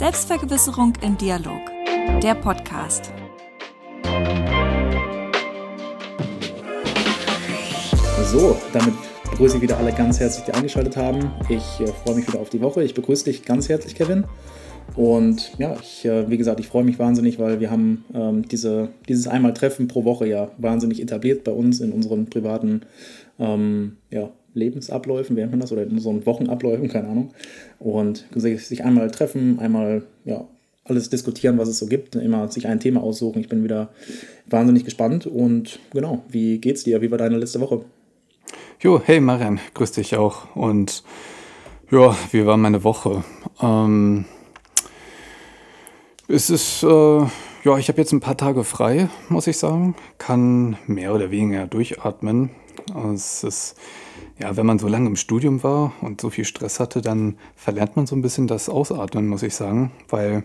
Selbstvergewisserung im Dialog. Der Podcast. So, damit begrüße ich wieder alle ganz herzlich, die eingeschaltet haben. Ich äh, freue mich wieder auf die Woche. Ich begrüße dich ganz herzlich, Kevin. Und ja, ich, äh, wie gesagt, ich freue mich wahnsinnig, weil wir haben ähm, diese, dieses einmal Treffen pro Woche ja wahnsinnig etabliert bei uns in unseren privaten ähm, ja, Lebensabläufen, nennt man das, oder in unseren Wochenabläufen, keine Ahnung. Und sich einmal treffen, einmal ja, alles diskutieren, was es so gibt, immer sich ein Thema aussuchen. Ich bin wieder wahnsinnig gespannt und genau, wie geht's dir? Wie war deine letzte Woche? Jo, hey Marian, grüß dich auch. Und ja, wie war meine Woche? Ähm, es ist, äh, ja, ich habe jetzt ein paar Tage frei, muss ich sagen. Kann mehr oder weniger durchatmen. Es ist, ja, wenn man so lange im Studium war und so viel Stress hatte, dann verlernt man so ein bisschen das Ausatmen, muss ich sagen. Weil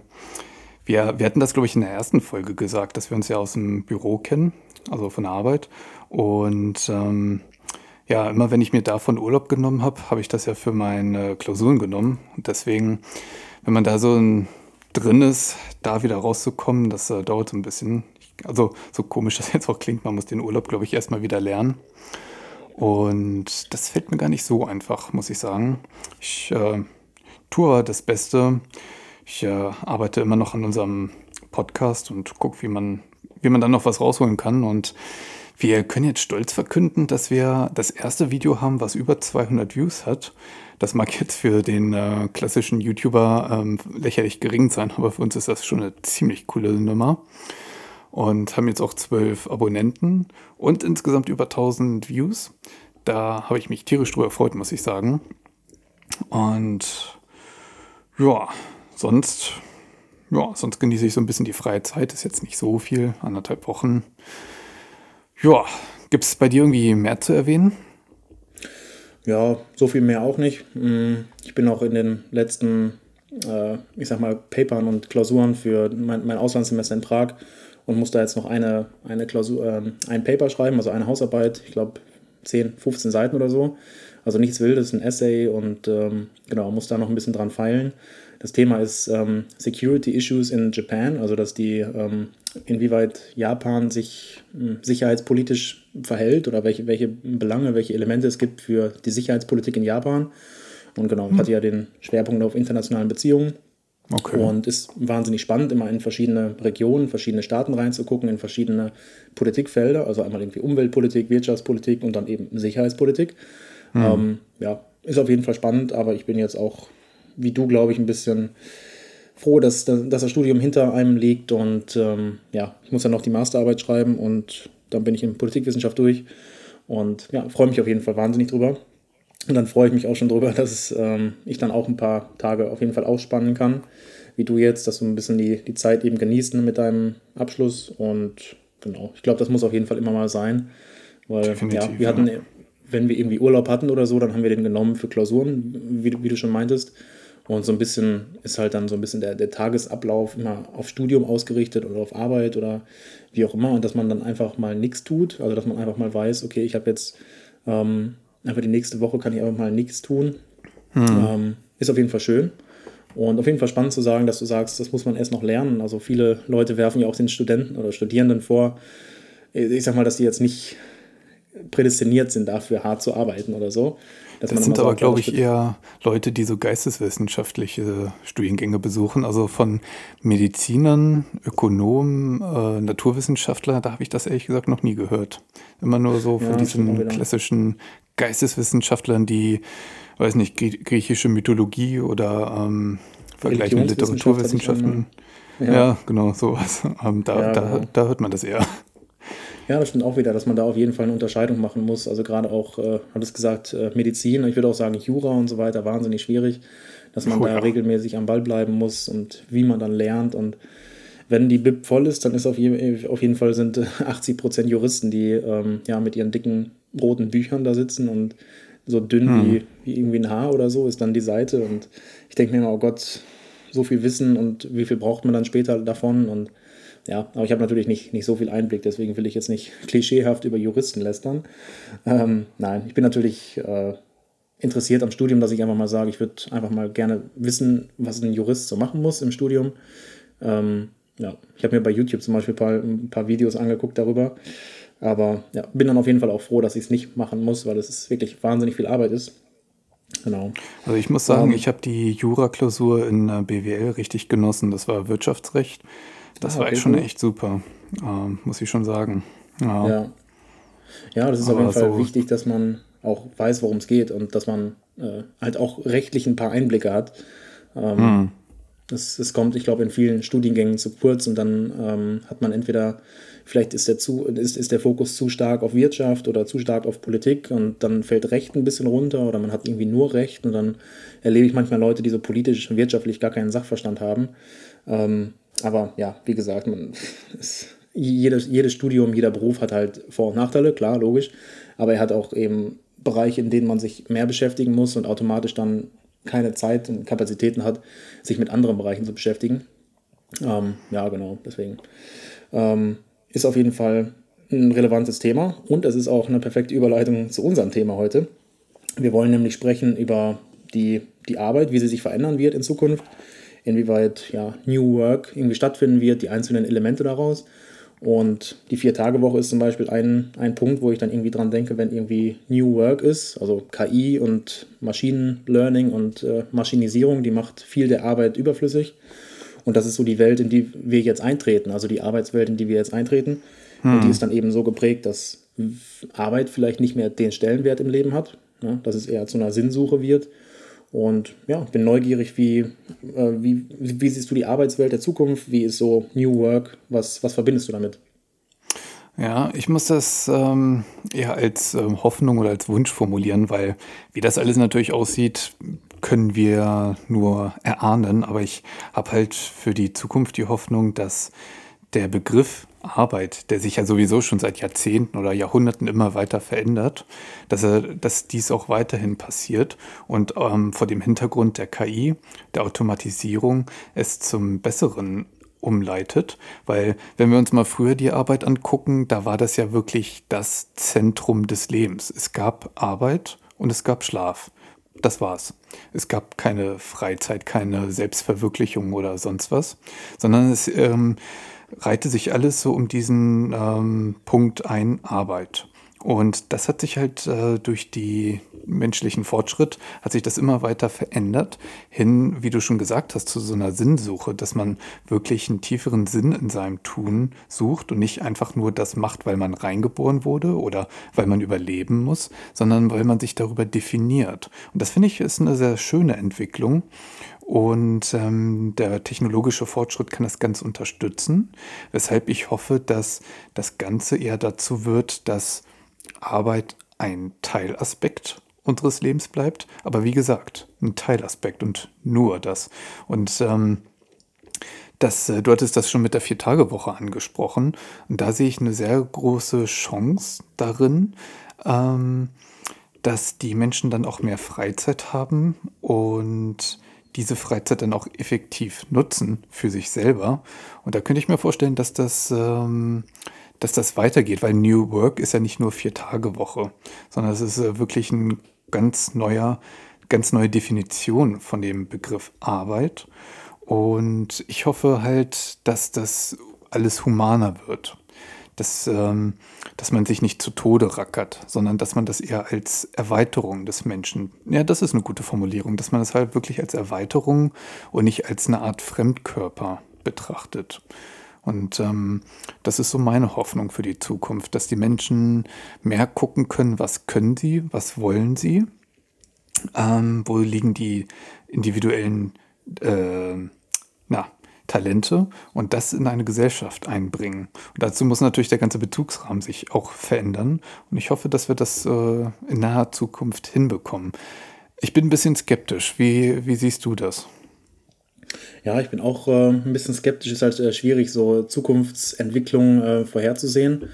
wir, wir hatten das, glaube ich, in der ersten Folge gesagt, dass wir uns ja aus dem Büro kennen, also von der Arbeit. Und ähm, ja, immer wenn ich mir davon Urlaub genommen habe, habe ich das ja für meine Klausuren genommen. Und deswegen, wenn man da so ein drin ist, da wieder rauszukommen, das äh, dauert so ein bisschen. Also so komisch das jetzt auch klingt, man muss den Urlaub, glaube ich, erstmal wieder lernen. Und das fällt mir gar nicht so einfach, muss ich sagen. Ich äh, tue das Beste. Ich äh, arbeite immer noch an unserem Podcast und gucke, wie man, wie man dann noch was rausholen kann. Und wir können jetzt stolz verkünden, dass wir das erste Video haben, was über 200 Views hat. Das mag jetzt für den äh, klassischen YouTuber ähm, lächerlich gering sein, aber für uns ist das schon eine ziemlich coole Nummer. Und haben jetzt auch zwölf Abonnenten und insgesamt über 1000 Views. Da habe ich mich tierisch drüber gefreut, muss ich sagen. Und ja, sonst, ja, sonst genieße ich so ein bisschen die freie Zeit. Ist jetzt nicht so viel, anderthalb Wochen. Ja, gibt es bei dir irgendwie mehr zu erwähnen? Ja, so viel mehr auch nicht. Mm, ich bin auch in den letzten, äh, ich sag mal, Papern und Klausuren für mein, mein Auslandssemester in Prag und muss da jetzt noch eine, eine Klausur, äh, ein Paper schreiben, also eine Hausarbeit, ich glaube 10, 15 Seiten oder so. Also nichts Wildes, ein Essay und ähm, genau, muss da noch ein bisschen dran feilen. Das Thema ist ähm, Security Issues in Japan, also dass die, ähm, inwieweit Japan sich äh, sicherheitspolitisch verhält oder welche, welche Belange, welche Elemente es gibt für die Sicherheitspolitik in Japan. Und genau, hm. hatte ja den Schwerpunkt auf internationalen Beziehungen. Okay. Und ist wahnsinnig spannend, immer in verschiedene Regionen, verschiedene Staaten reinzugucken, in verschiedene Politikfelder, also einmal irgendwie Umweltpolitik, Wirtschaftspolitik und dann eben Sicherheitspolitik. Hm. Ähm, ja, ist auf jeden Fall spannend, aber ich bin jetzt auch wie du, glaube ich, ein bisschen froh, dass, dass das Studium hinter einem liegt. Und ähm, ja, ich muss dann noch die Masterarbeit schreiben und dann bin ich in Politikwissenschaft durch. Und ja, freue mich auf jeden Fall wahnsinnig drüber. Und dann freue ich mich auch schon drüber, dass ähm, ich dann auch ein paar Tage auf jeden Fall ausspannen kann, wie du jetzt, dass du ein bisschen die, die Zeit eben genießt mit deinem Abschluss. Und genau, ich glaube, das muss auf jeden Fall immer mal sein. Weil Definitiv, ja, wir hatten, wenn wir irgendwie Urlaub hatten oder so, dann haben wir den genommen für Klausuren, wie, wie du schon meintest. Und so ein bisschen ist halt dann so ein bisschen der, der Tagesablauf immer auf Studium ausgerichtet oder auf Arbeit oder wie auch immer. Und dass man dann einfach mal nichts tut. Also dass man einfach mal weiß, okay, ich habe jetzt ähm, einfach die nächste Woche kann ich einfach mal nichts tun. Hm. Ähm, ist auf jeden Fall schön. Und auf jeden Fall spannend zu sagen, dass du sagst, das muss man erst noch lernen. Also viele Leute werfen ja auch den Studenten oder Studierenden vor, ich sag mal, dass die jetzt nicht prädestiniert sind dafür, hart zu arbeiten oder so. Das sind aber, glaube ich, eher Leute, die so geisteswissenschaftliche Studiengänge besuchen. Also von Medizinern, Ökonomen, äh, Naturwissenschaftler, da habe ich das ehrlich gesagt noch nie gehört. Immer nur so von ja, diesen klassischen Geisteswissenschaftlern, die, weiß nicht, griechische Mythologie oder ähm, Vergleich mit Literaturwissenschaften. Ja. ja. genau, sowas. Ähm, da, ja, da, genau. da hört man das eher. Ja, das stimmt auch wieder, dass man da auf jeden Fall eine Unterscheidung machen muss. Also gerade auch, äh, hat es gesagt, äh, Medizin, ich würde auch sagen Jura und so weiter, wahnsinnig schwierig, dass man oh, da ja. regelmäßig am Ball bleiben muss und wie man dann lernt. Und wenn die BIP voll ist, dann ist auf, je, auf jeden Fall sind 80 Prozent Juristen, die ähm, ja mit ihren dicken roten Büchern da sitzen und so dünn hm. wie, wie irgendwie ein Haar oder so ist dann die Seite. Und ich denke mir immer, oh Gott, so viel Wissen und wie viel braucht man dann später davon und ja, aber ich habe natürlich nicht, nicht so viel Einblick, deswegen will ich jetzt nicht klischeehaft über Juristen lästern. Ähm, nein, ich bin natürlich äh, interessiert am Studium, dass ich einfach mal sage, ich würde einfach mal gerne wissen, was ein Jurist so machen muss im Studium. Ähm, ja, ich habe mir bei YouTube zum Beispiel ein paar, ein paar Videos angeguckt darüber. Aber ja, bin dann auf jeden Fall auch froh, dass ich es nicht machen muss, weil es wirklich wahnsinnig viel Arbeit ist. Genau. Also ich muss sagen, um, ähm, ich habe die Jura-Klausur in äh, BWL richtig genossen. Das war Wirtschaftsrecht. Das ah, war echt schon echt super, äh, muss ich schon sagen. Ja, ja. ja das ist Aber auf jeden Fall so wichtig, dass man auch weiß, worum es geht und dass man äh, halt auch rechtlich ein paar Einblicke hat. Ähm, hm. es, es kommt, ich glaube, in vielen Studiengängen zu kurz und dann ähm, hat man entweder vielleicht ist der, zu, ist, ist der Fokus zu stark auf Wirtschaft oder zu stark auf Politik und dann fällt Recht ein bisschen runter oder man hat irgendwie nur Recht und dann erlebe ich manchmal Leute, die so politisch und wirtschaftlich gar keinen Sachverstand haben. Ähm, aber ja, wie gesagt, man, es, jedes, jedes Studium, jeder Beruf hat halt Vor- und Nachteile, klar, logisch, aber er hat auch eben Bereiche, in denen man sich mehr beschäftigen muss und automatisch dann keine Zeit und Kapazitäten hat, sich mit anderen Bereichen zu beschäftigen. Ähm, ja, genau, deswegen. Ähm, ist auf jeden Fall ein relevantes Thema und es ist auch eine perfekte Überleitung zu unserem Thema heute. Wir wollen nämlich sprechen über die, die Arbeit, wie sie sich verändern wird in Zukunft, inwieweit ja, New Work irgendwie stattfinden wird, die einzelnen Elemente daraus. Und die Vier-Tage-Woche ist zum Beispiel ein, ein Punkt, wo ich dann irgendwie dran denke, wenn irgendwie New Work ist, also KI und Machine Learning und äh, Maschinisierung, die macht viel der Arbeit überflüssig. Und das ist so die Welt, in die wir jetzt eintreten, also die Arbeitswelt, in die wir jetzt eintreten. Hm. Und die ist dann eben so geprägt, dass Arbeit vielleicht nicht mehr den Stellenwert im Leben hat, ja, dass es eher zu einer Sinnsuche wird. Und ja, bin neugierig, wie, äh, wie, wie siehst du die Arbeitswelt der Zukunft? Wie ist so New Work? Was, was verbindest du damit? Ja, ich muss das ähm, eher als ähm, Hoffnung oder als Wunsch formulieren, weil wie das alles natürlich aussieht, können wir nur erahnen. Aber ich habe halt für die Zukunft die Hoffnung, dass der Begriff Arbeit, der sich ja sowieso schon seit Jahrzehnten oder Jahrhunderten immer weiter verändert, dass, er, dass dies auch weiterhin passiert und ähm, vor dem Hintergrund der KI, der Automatisierung, es zum Besseren umleitet, weil wenn wir uns mal früher die Arbeit angucken, da war das ja wirklich das Zentrum des Lebens. Es gab Arbeit und es gab Schlaf. Das war's. Es gab keine Freizeit, keine Selbstverwirklichung oder sonst was, sondern es ähm, reihte sich alles so um diesen ähm, Punkt ein, Arbeit. Und das hat sich halt äh, durch die menschlichen Fortschritt, hat sich das immer weiter verändert, hin, wie du schon gesagt hast, zu so einer Sinnsuche, dass man wirklich einen tieferen Sinn in seinem Tun sucht und nicht einfach nur das macht, weil man reingeboren wurde oder weil man überleben muss, sondern weil man sich darüber definiert. Und das finde ich ist eine sehr schöne Entwicklung. Und ähm, der technologische Fortschritt kann das ganz unterstützen, weshalb ich hoffe, dass das Ganze eher dazu wird, dass Arbeit ein Teilaspekt unseres Lebens bleibt, aber wie gesagt, ein Teilaspekt und nur das. Und ähm, das, äh, du hattest das schon mit der Vier-Tage-Woche angesprochen. Und da sehe ich eine sehr große Chance darin, ähm, dass die Menschen dann auch mehr Freizeit haben und diese Freizeit dann auch effektiv nutzen für sich selber. Und da könnte ich mir vorstellen, dass das ähm, dass das weitergeht, weil New Work ist ja nicht nur vier Tage Woche, sondern es ist äh, wirklich ein ganz neuer, ganz neue Definition von dem Begriff Arbeit. Und ich hoffe halt, dass das alles humaner wird. Dass, ähm, dass man sich nicht zu Tode rackert, sondern dass man das eher als Erweiterung des Menschen, ja, das ist eine gute Formulierung, dass man das halt wirklich als Erweiterung und nicht als eine Art Fremdkörper betrachtet. Und ähm, das ist so meine Hoffnung für die Zukunft, dass die Menschen mehr gucken können, was können sie, was wollen sie, ähm, wo liegen die individuellen äh, Talente und das in eine Gesellschaft einbringen. Und dazu muss natürlich der ganze Bezugsrahmen sich auch verändern. Und ich hoffe, dass wir das äh, in naher Zukunft hinbekommen. Ich bin ein bisschen skeptisch. Wie, wie siehst du das? Ja, ich bin auch äh, ein bisschen skeptisch. Es ist halt äh, schwierig, so Zukunftsentwicklungen äh, vorherzusehen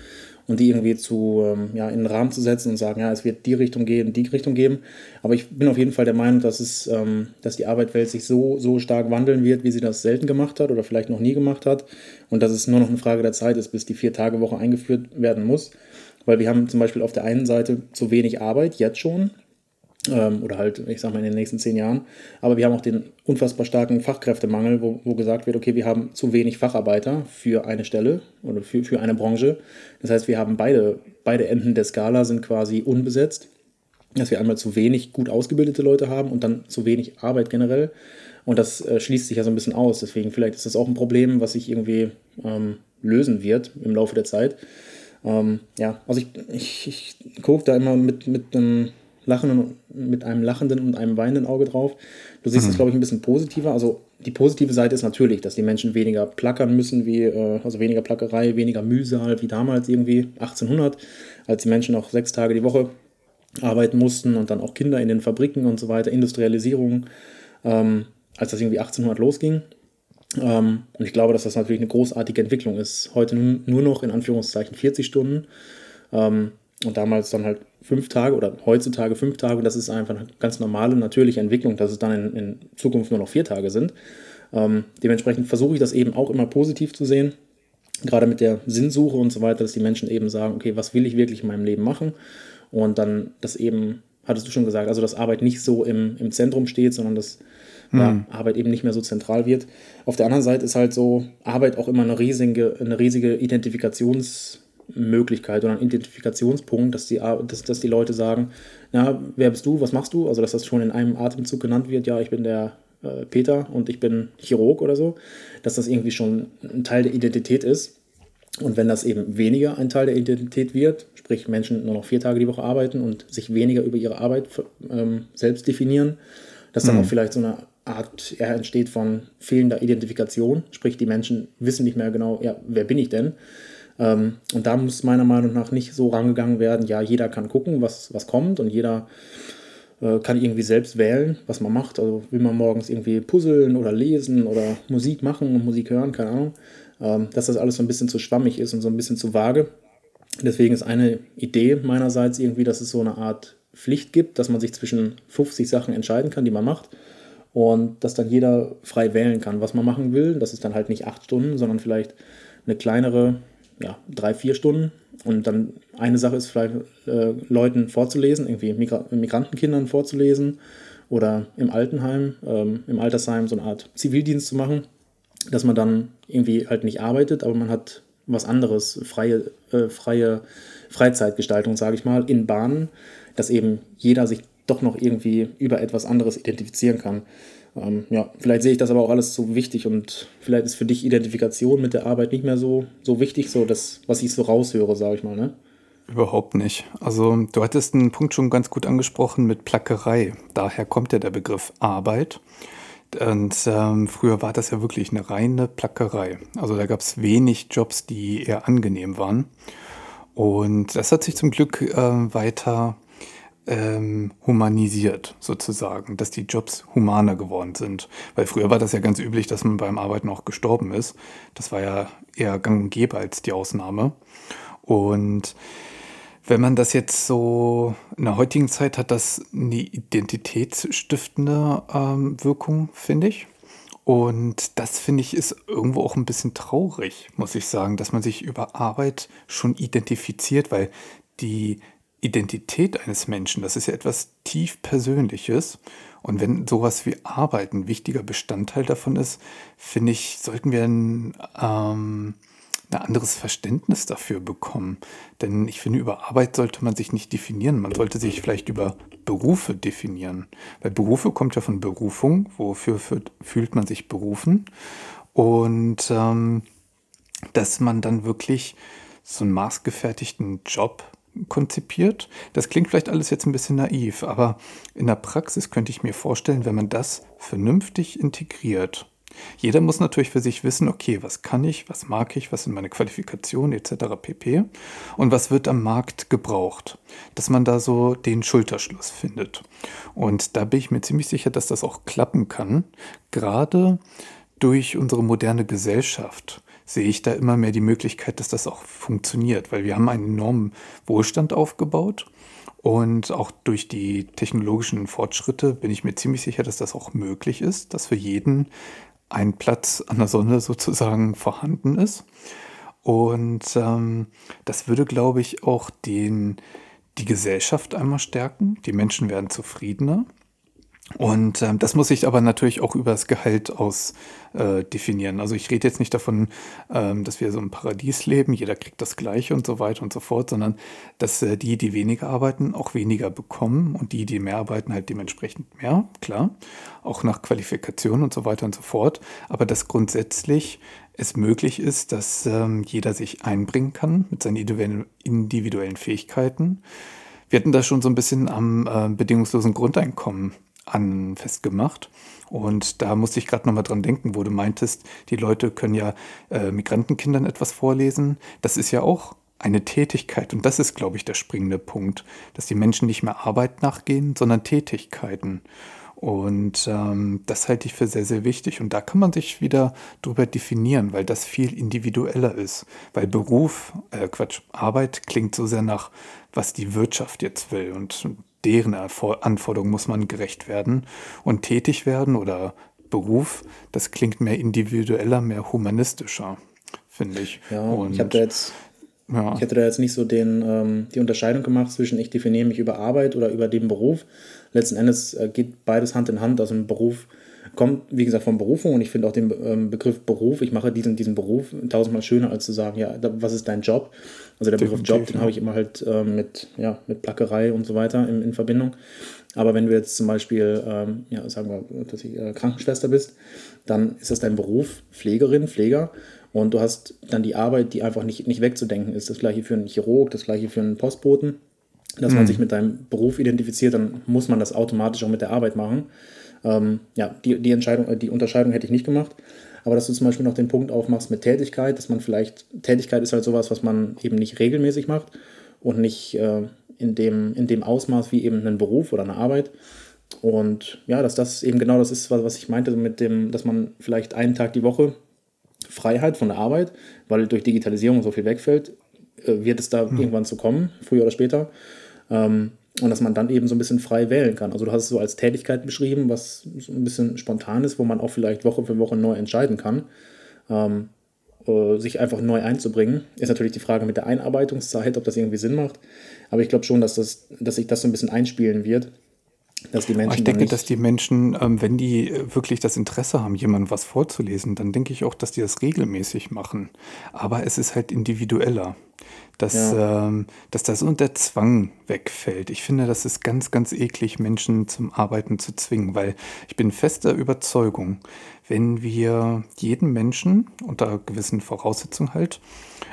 und die irgendwie zu, ähm, ja, in den Rahmen zu setzen und sagen, ja, es wird die Richtung gehen, die Richtung geben. Aber ich bin auf jeden Fall der Meinung, dass, es, ähm, dass die Arbeitswelt sich so, so stark wandeln wird, wie sie das selten gemacht hat oder vielleicht noch nie gemacht hat. Und dass es nur noch eine Frage der Zeit ist, bis die Vier-Tage-Woche eingeführt werden muss. Weil wir haben zum Beispiel auf der einen Seite zu wenig Arbeit, jetzt schon, oder halt, ich sag mal, in den nächsten zehn Jahren. Aber wir haben auch den unfassbar starken Fachkräftemangel, wo, wo gesagt wird, okay, wir haben zu wenig Facharbeiter für eine Stelle oder für, für eine Branche. Das heißt, wir haben beide, beide Enden der Skala sind quasi unbesetzt. Dass wir einmal zu wenig gut ausgebildete Leute haben und dann zu wenig Arbeit generell. Und das äh, schließt sich ja so ein bisschen aus. Deswegen vielleicht ist das auch ein Problem, was sich irgendwie ähm, lösen wird im Laufe der Zeit. Ähm, ja, also ich, ich, ich gucke da immer mit, mit einem lachenden, mit einem lachenden und einem weinenden Auge drauf. Du siehst es, mhm. glaube ich, ein bisschen positiver. Also die positive Seite ist natürlich, dass die Menschen weniger plackern müssen, wie, äh, also weniger Plackerei, weniger Mühsal wie damals irgendwie 1800, als die Menschen noch sechs Tage die Woche arbeiten mussten und dann auch Kinder in den Fabriken und so weiter, Industrialisierung, ähm, als das irgendwie 1800 losging. Ähm, und ich glaube, dass das natürlich eine großartige Entwicklung ist. Heute nur noch in Anführungszeichen 40 Stunden. Ähm, und damals dann halt fünf Tage oder heutzutage fünf Tage. Und das ist einfach eine ganz normale, natürliche Entwicklung, dass es dann in, in Zukunft nur noch vier Tage sind. Ähm, dementsprechend versuche ich das eben auch immer positiv zu sehen. Gerade mit der Sinnsuche und so weiter, dass die Menschen eben sagen, okay, was will ich wirklich in meinem Leben machen? Und dann das eben, hattest du schon gesagt, also dass Arbeit nicht so im, im Zentrum steht, sondern dass mhm. ja, Arbeit eben nicht mehr so zentral wird. Auf der anderen Seite ist halt so Arbeit auch immer eine riesige, eine riesige Identifikations- Möglichkeit oder ein Identifikationspunkt, dass die, dass, dass die Leute sagen, na, wer bist du, was machst du? Also dass das schon in einem Atemzug genannt wird, ja, ich bin der äh, Peter und ich bin Chirurg oder so, dass das irgendwie schon ein Teil der Identität ist. Und wenn das eben weniger ein Teil der Identität wird, sprich Menschen nur noch vier Tage die Woche arbeiten und sich weniger über ihre Arbeit ähm, selbst definieren, dass dann mhm. auch vielleicht so eine Art ja, entsteht von fehlender Identifikation, sprich die Menschen wissen nicht mehr genau, ja, wer bin ich denn? Ähm, und da muss meiner Meinung nach nicht so rangegangen werden, ja, jeder kann gucken, was, was kommt und jeder äh, kann irgendwie selbst wählen, was man macht. Also will man morgens irgendwie puzzeln oder lesen oder Musik machen und Musik hören, keine Ahnung. Ähm, dass das alles so ein bisschen zu schwammig ist und so ein bisschen zu vage. Deswegen ist eine Idee meinerseits irgendwie, dass es so eine Art Pflicht gibt, dass man sich zwischen 50 Sachen entscheiden kann, die man macht. Und dass dann jeder frei wählen kann, was man machen will. Das ist dann halt nicht acht Stunden, sondern vielleicht eine kleinere ja, drei, vier Stunden. Und dann eine Sache ist vielleicht äh, Leuten vorzulesen, irgendwie Migra Migrantenkindern vorzulesen oder im Altenheim, ähm, im Altersheim so eine Art Zivildienst zu machen, dass man dann irgendwie halt nicht arbeitet, aber man hat was anderes, freie, äh, freie Freizeitgestaltung, sage ich mal, in Bahnen, dass eben jeder sich doch noch irgendwie über etwas anderes identifizieren kann. Ähm, ja, vielleicht sehe ich das aber auch alles so wichtig und vielleicht ist für dich Identifikation mit der Arbeit nicht mehr so, so wichtig, so das, was ich so raushöre, sage ich mal, ne? Überhaupt nicht. Also du hattest einen Punkt schon ganz gut angesprochen mit Plackerei. Daher kommt ja der Begriff Arbeit. Und ähm, früher war das ja wirklich eine reine Plackerei. Also da gab es wenig Jobs, die eher angenehm waren. Und das hat sich zum Glück äh, weiter ähm, humanisiert, sozusagen, dass die Jobs humaner geworden sind. Weil früher war das ja ganz üblich, dass man beim Arbeiten auch gestorben ist. Das war ja eher gang und gäbe als die Ausnahme. Und wenn man das jetzt so in der heutigen Zeit hat, das eine identitätsstiftende ähm, Wirkung, finde ich. Und das finde ich ist irgendwo auch ein bisschen traurig, muss ich sagen, dass man sich über Arbeit schon identifiziert, weil die Identität eines Menschen, das ist ja etwas tief Persönliches. Und wenn sowas wie Arbeit ein wichtiger Bestandteil davon ist, finde ich, sollten wir ein, ähm, ein anderes Verständnis dafür bekommen. Denn ich finde, über Arbeit sollte man sich nicht definieren. Man sollte sich vielleicht über Berufe definieren. Weil Berufe kommt ja von Berufung. Wofür fühlt man sich berufen? Und ähm, dass man dann wirklich so einen maßgefertigten Job konzipiert. Das klingt vielleicht alles jetzt ein bisschen naiv, aber in der Praxis könnte ich mir vorstellen, wenn man das vernünftig integriert. Jeder muss natürlich für sich wissen, okay, was kann ich, was mag ich, was sind meine Qualifikationen etc. pp. Und was wird am Markt gebraucht, dass man da so den Schulterschluss findet. Und da bin ich mir ziemlich sicher, dass das auch klappen kann, gerade durch unsere moderne Gesellschaft sehe ich da immer mehr die Möglichkeit, dass das auch funktioniert, weil wir haben einen enormen Wohlstand aufgebaut und auch durch die technologischen Fortschritte bin ich mir ziemlich sicher, dass das auch möglich ist, dass für jeden ein Platz an der Sonne sozusagen vorhanden ist. Und ähm, das würde, glaube ich, auch den, die Gesellschaft einmal stärken, die Menschen werden zufriedener und ähm, das muss ich aber natürlich auch über das Gehalt aus äh, definieren. Also ich rede jetzt nicht davon, ähm, dass wir so im Paradies leben, jeder kriegt das Gleiche und so weiter und so fort, sondern dass äh, die, die weniger arbeiten, auch weniger bekommen und die, die mehr arbeiten, halt dementsprechend mehr, klar, auch nach Qualifikation und so weiter und so fort. Aber dass grundsätzlich es möglich ist, dass ähm, jeder sich einbringen kann mit seinen individuellen Fähigkeiten. Wir hatten das schon so ein bisschen am äh, bedingungslosen Grundeinkommen an festgemacht. Und da musste ich gerade nochmal dran denken, wo du meintest, die Leute können ja äh, Migrantenkindern etwas vorlesen. Das ist ja auch eine Tätigkeit. Und das ist, glaube ich, der springende Punkt, dass die Menschen nicht mehr Arbeit nachgehen, sondern Tätigkeiten. Und ähm, das halte ich für sehr, sehr wichtig. Und da kann man sich wieder drüber definieren, weil das viel individueller ist. Weil Beruf, äh, Quatsch, Arbeit klingt so sehr nach, was die Wirtschaft jetzt will. Und deren Anforderungen muss man gerecht werden und tätig werden oder Beruf, das klingt mehr individueller, mehr humanistischer, finde ich. Ja, und, ich habe da jetzt ja. Ich hätte da jetzt nicht so den, ähm, die Unterscheidung gemacht zwischen ich definiere mich über Arbeit oder über den Beruf. Letzten Endes äh, geht beides Hand in Hand. Also ein Beruf kommt, wie gesagt, von Berufung und ich finde auch den ähm, Begriff Beruf, ich mache diesen, diesen Beruf tausendmal schöner, als zu sagen, ja, was ist dein Job? Also der Begriff Job, den habe ich immer halt äh, mit, ja, mit Plackerei und so weiter in, in Verbindung. Aber wenn du jetzt zum Beispiel, ähm, ja, sagen wir, dass ich äh, Krankenschwester bist, dann ist das dein Beruf, Pflegerin, Pfleger. Und du hast dann die Arbeit, die einfach nicht, nicht wegzudenken ist. Das gleiche für einen Chirurg, das gleiche für einen Postboten. Dass mhm. man sich mit deinem Beruf identifiziert, dann muss man das automatisch auch mit der Arbeit machen. Ähm, ja, die, die, Entscheidung, äh, die Unterscheidung hätte ich nicht gemacht. Aber dass du zum Beispiel noch den Punkt aufmachst mit Tätigkeit, dass man vielleicht, Tätigkeit ist halt sowas, was man eben nicht regelmäßig macht und nicht äh, in, dem, in dem Ausmaß wie eben ein Beruf oder eine Arbeit. Und ja, dass das eben genau das ist, was ich meinte, mit dem, dass man vielleicht einen Tag die Woche Freiheit von der Arbeit, weil durch Digitalisierung so viel wegfällt, äh, wird es da mhm. irgendwann zu kommen, früher oder später. Ähm, und dass man dann eben so ein bisschen frei wählen kann. Also du hast es so als Tätigkeit beschrieben, was so ein bisschen spontan ist, wo man auch vielleicht Woche für Woche neu entscheiden kann. Ähm, äh, sich einfach neu einzubringen. Ist natürlich die Frage mit der Einarbeitungszeit, ob das irgendwie Sinn macht. Aber ich glaube schon, dass, das, dass sich das so ein bisschen einspielen wird. Dass die Menschen ich denke, dass die Menschen, ähm, wenn die wirklich das Interesse haben, jemandem was vorzulesen, dann denke ich auch, dass die das regelmäßig machen. Aber es ist halt individueller dass, ja. ähm, dass da so der Zwang wegfällt. Ich finde, das ist ganz, ganz eklig, Menschen zum Arbeiten zu zwingen, weil ich bin fester Überzeugung, wenn wir jedem Menschen unter gewissen Voraussetzungen halt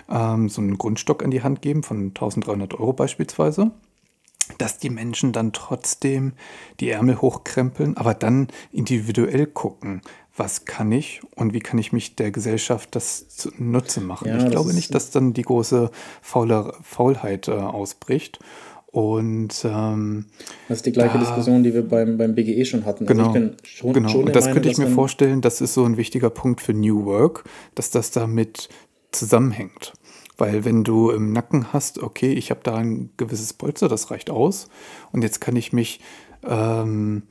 ähm, so einen Grundstock an die Hand geben von 1300 Euro beispielsweise, dass die Menschen dann trotzdem die Ärmel hochkrempeln, aber dann individuell gucken, was kann ich und wie kann ich mich der Gesellschaft das zunutze machen. Ja, ich glaube nicht, dass dann die große Faule, Faulheit äh, ausbricht. Und ähm, das ist die gleiche da, Diskussion, die wir beim, beim BGE schon hatten. Also genau, schon, genau. Schon und das Meinung, könnte ich mir vorstellen, das ist so ein wichtiger Punkt für New Work, dass das damit zusammenhängt. Weil wenn du im Nacken hast, okay, ich habe da ein gewisses Polster, das reicht aus. Und jetzt kann ich mich ähm,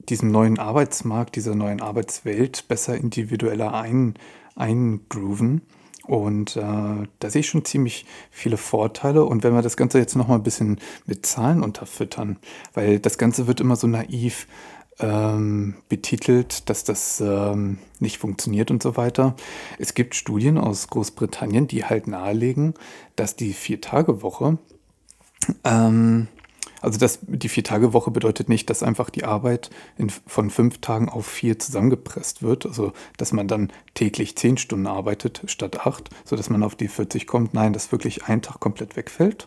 diesem neuen Arbeitsmarkt, dieser neuen Arbeitswelt besser individueller ein, eingrooven. Und äh, da sehe ich schon ziemlich viele Vorteile. Und wenn wir das Ganze jetzt nochmal ein bisschen mit Zahlen unterfüttern, weil das Ganze wird immer so naiv ähm, betitelt, dass das ähm, nicht funktioniert und so weiter. Es gibt Studien aus Großbritannien, die halt nahelegen, dass die Vier-Tage-Woche ähm, also das, die Vier-Tage-Woche bedeutet nicht, dass einfach die Arbeit in, von fünf Tagen auf vier zusammengepresst wird. Also dass man dann täglich zehn Stunden arbeitet statt acht, sodass man auf die 40 kommt. Nein, dass wirklich ein Tag komplett wegfällt.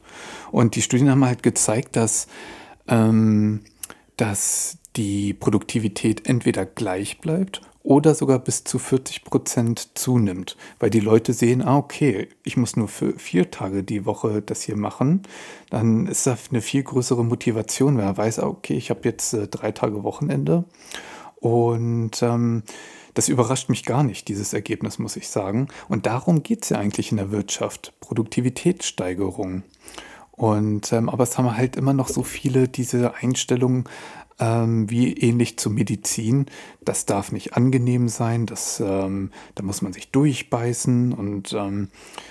Und die Studien haben halt gezeigt, dass, ähm, dass die Produktivität entweder gleich bleibt oder sogar bis zu 40 Prozent zunimmt, weil die Leute sehen, ah, okay, ich muss nur für vier Tage die Woche das hier machen, dann ist das eine viel größere Motivation, wenn er weiß, ah, okay, ich habe jetzt äh, drei Tage Wochenende und ähm, das überrascht mich gar nicht, dieses Ergebnis, muss ich sagen. Und darum geht es ja eigentlich in der Wirtschaft, Produktivitätssteigerung. Und ähm, aber es haben halt immer noch so viele diese Einstellungen, ähm, wie ähnlich zur Medizin. Das darf nicht angenehm sein, das, ähm, da muss man sich durchbeißen und ähm,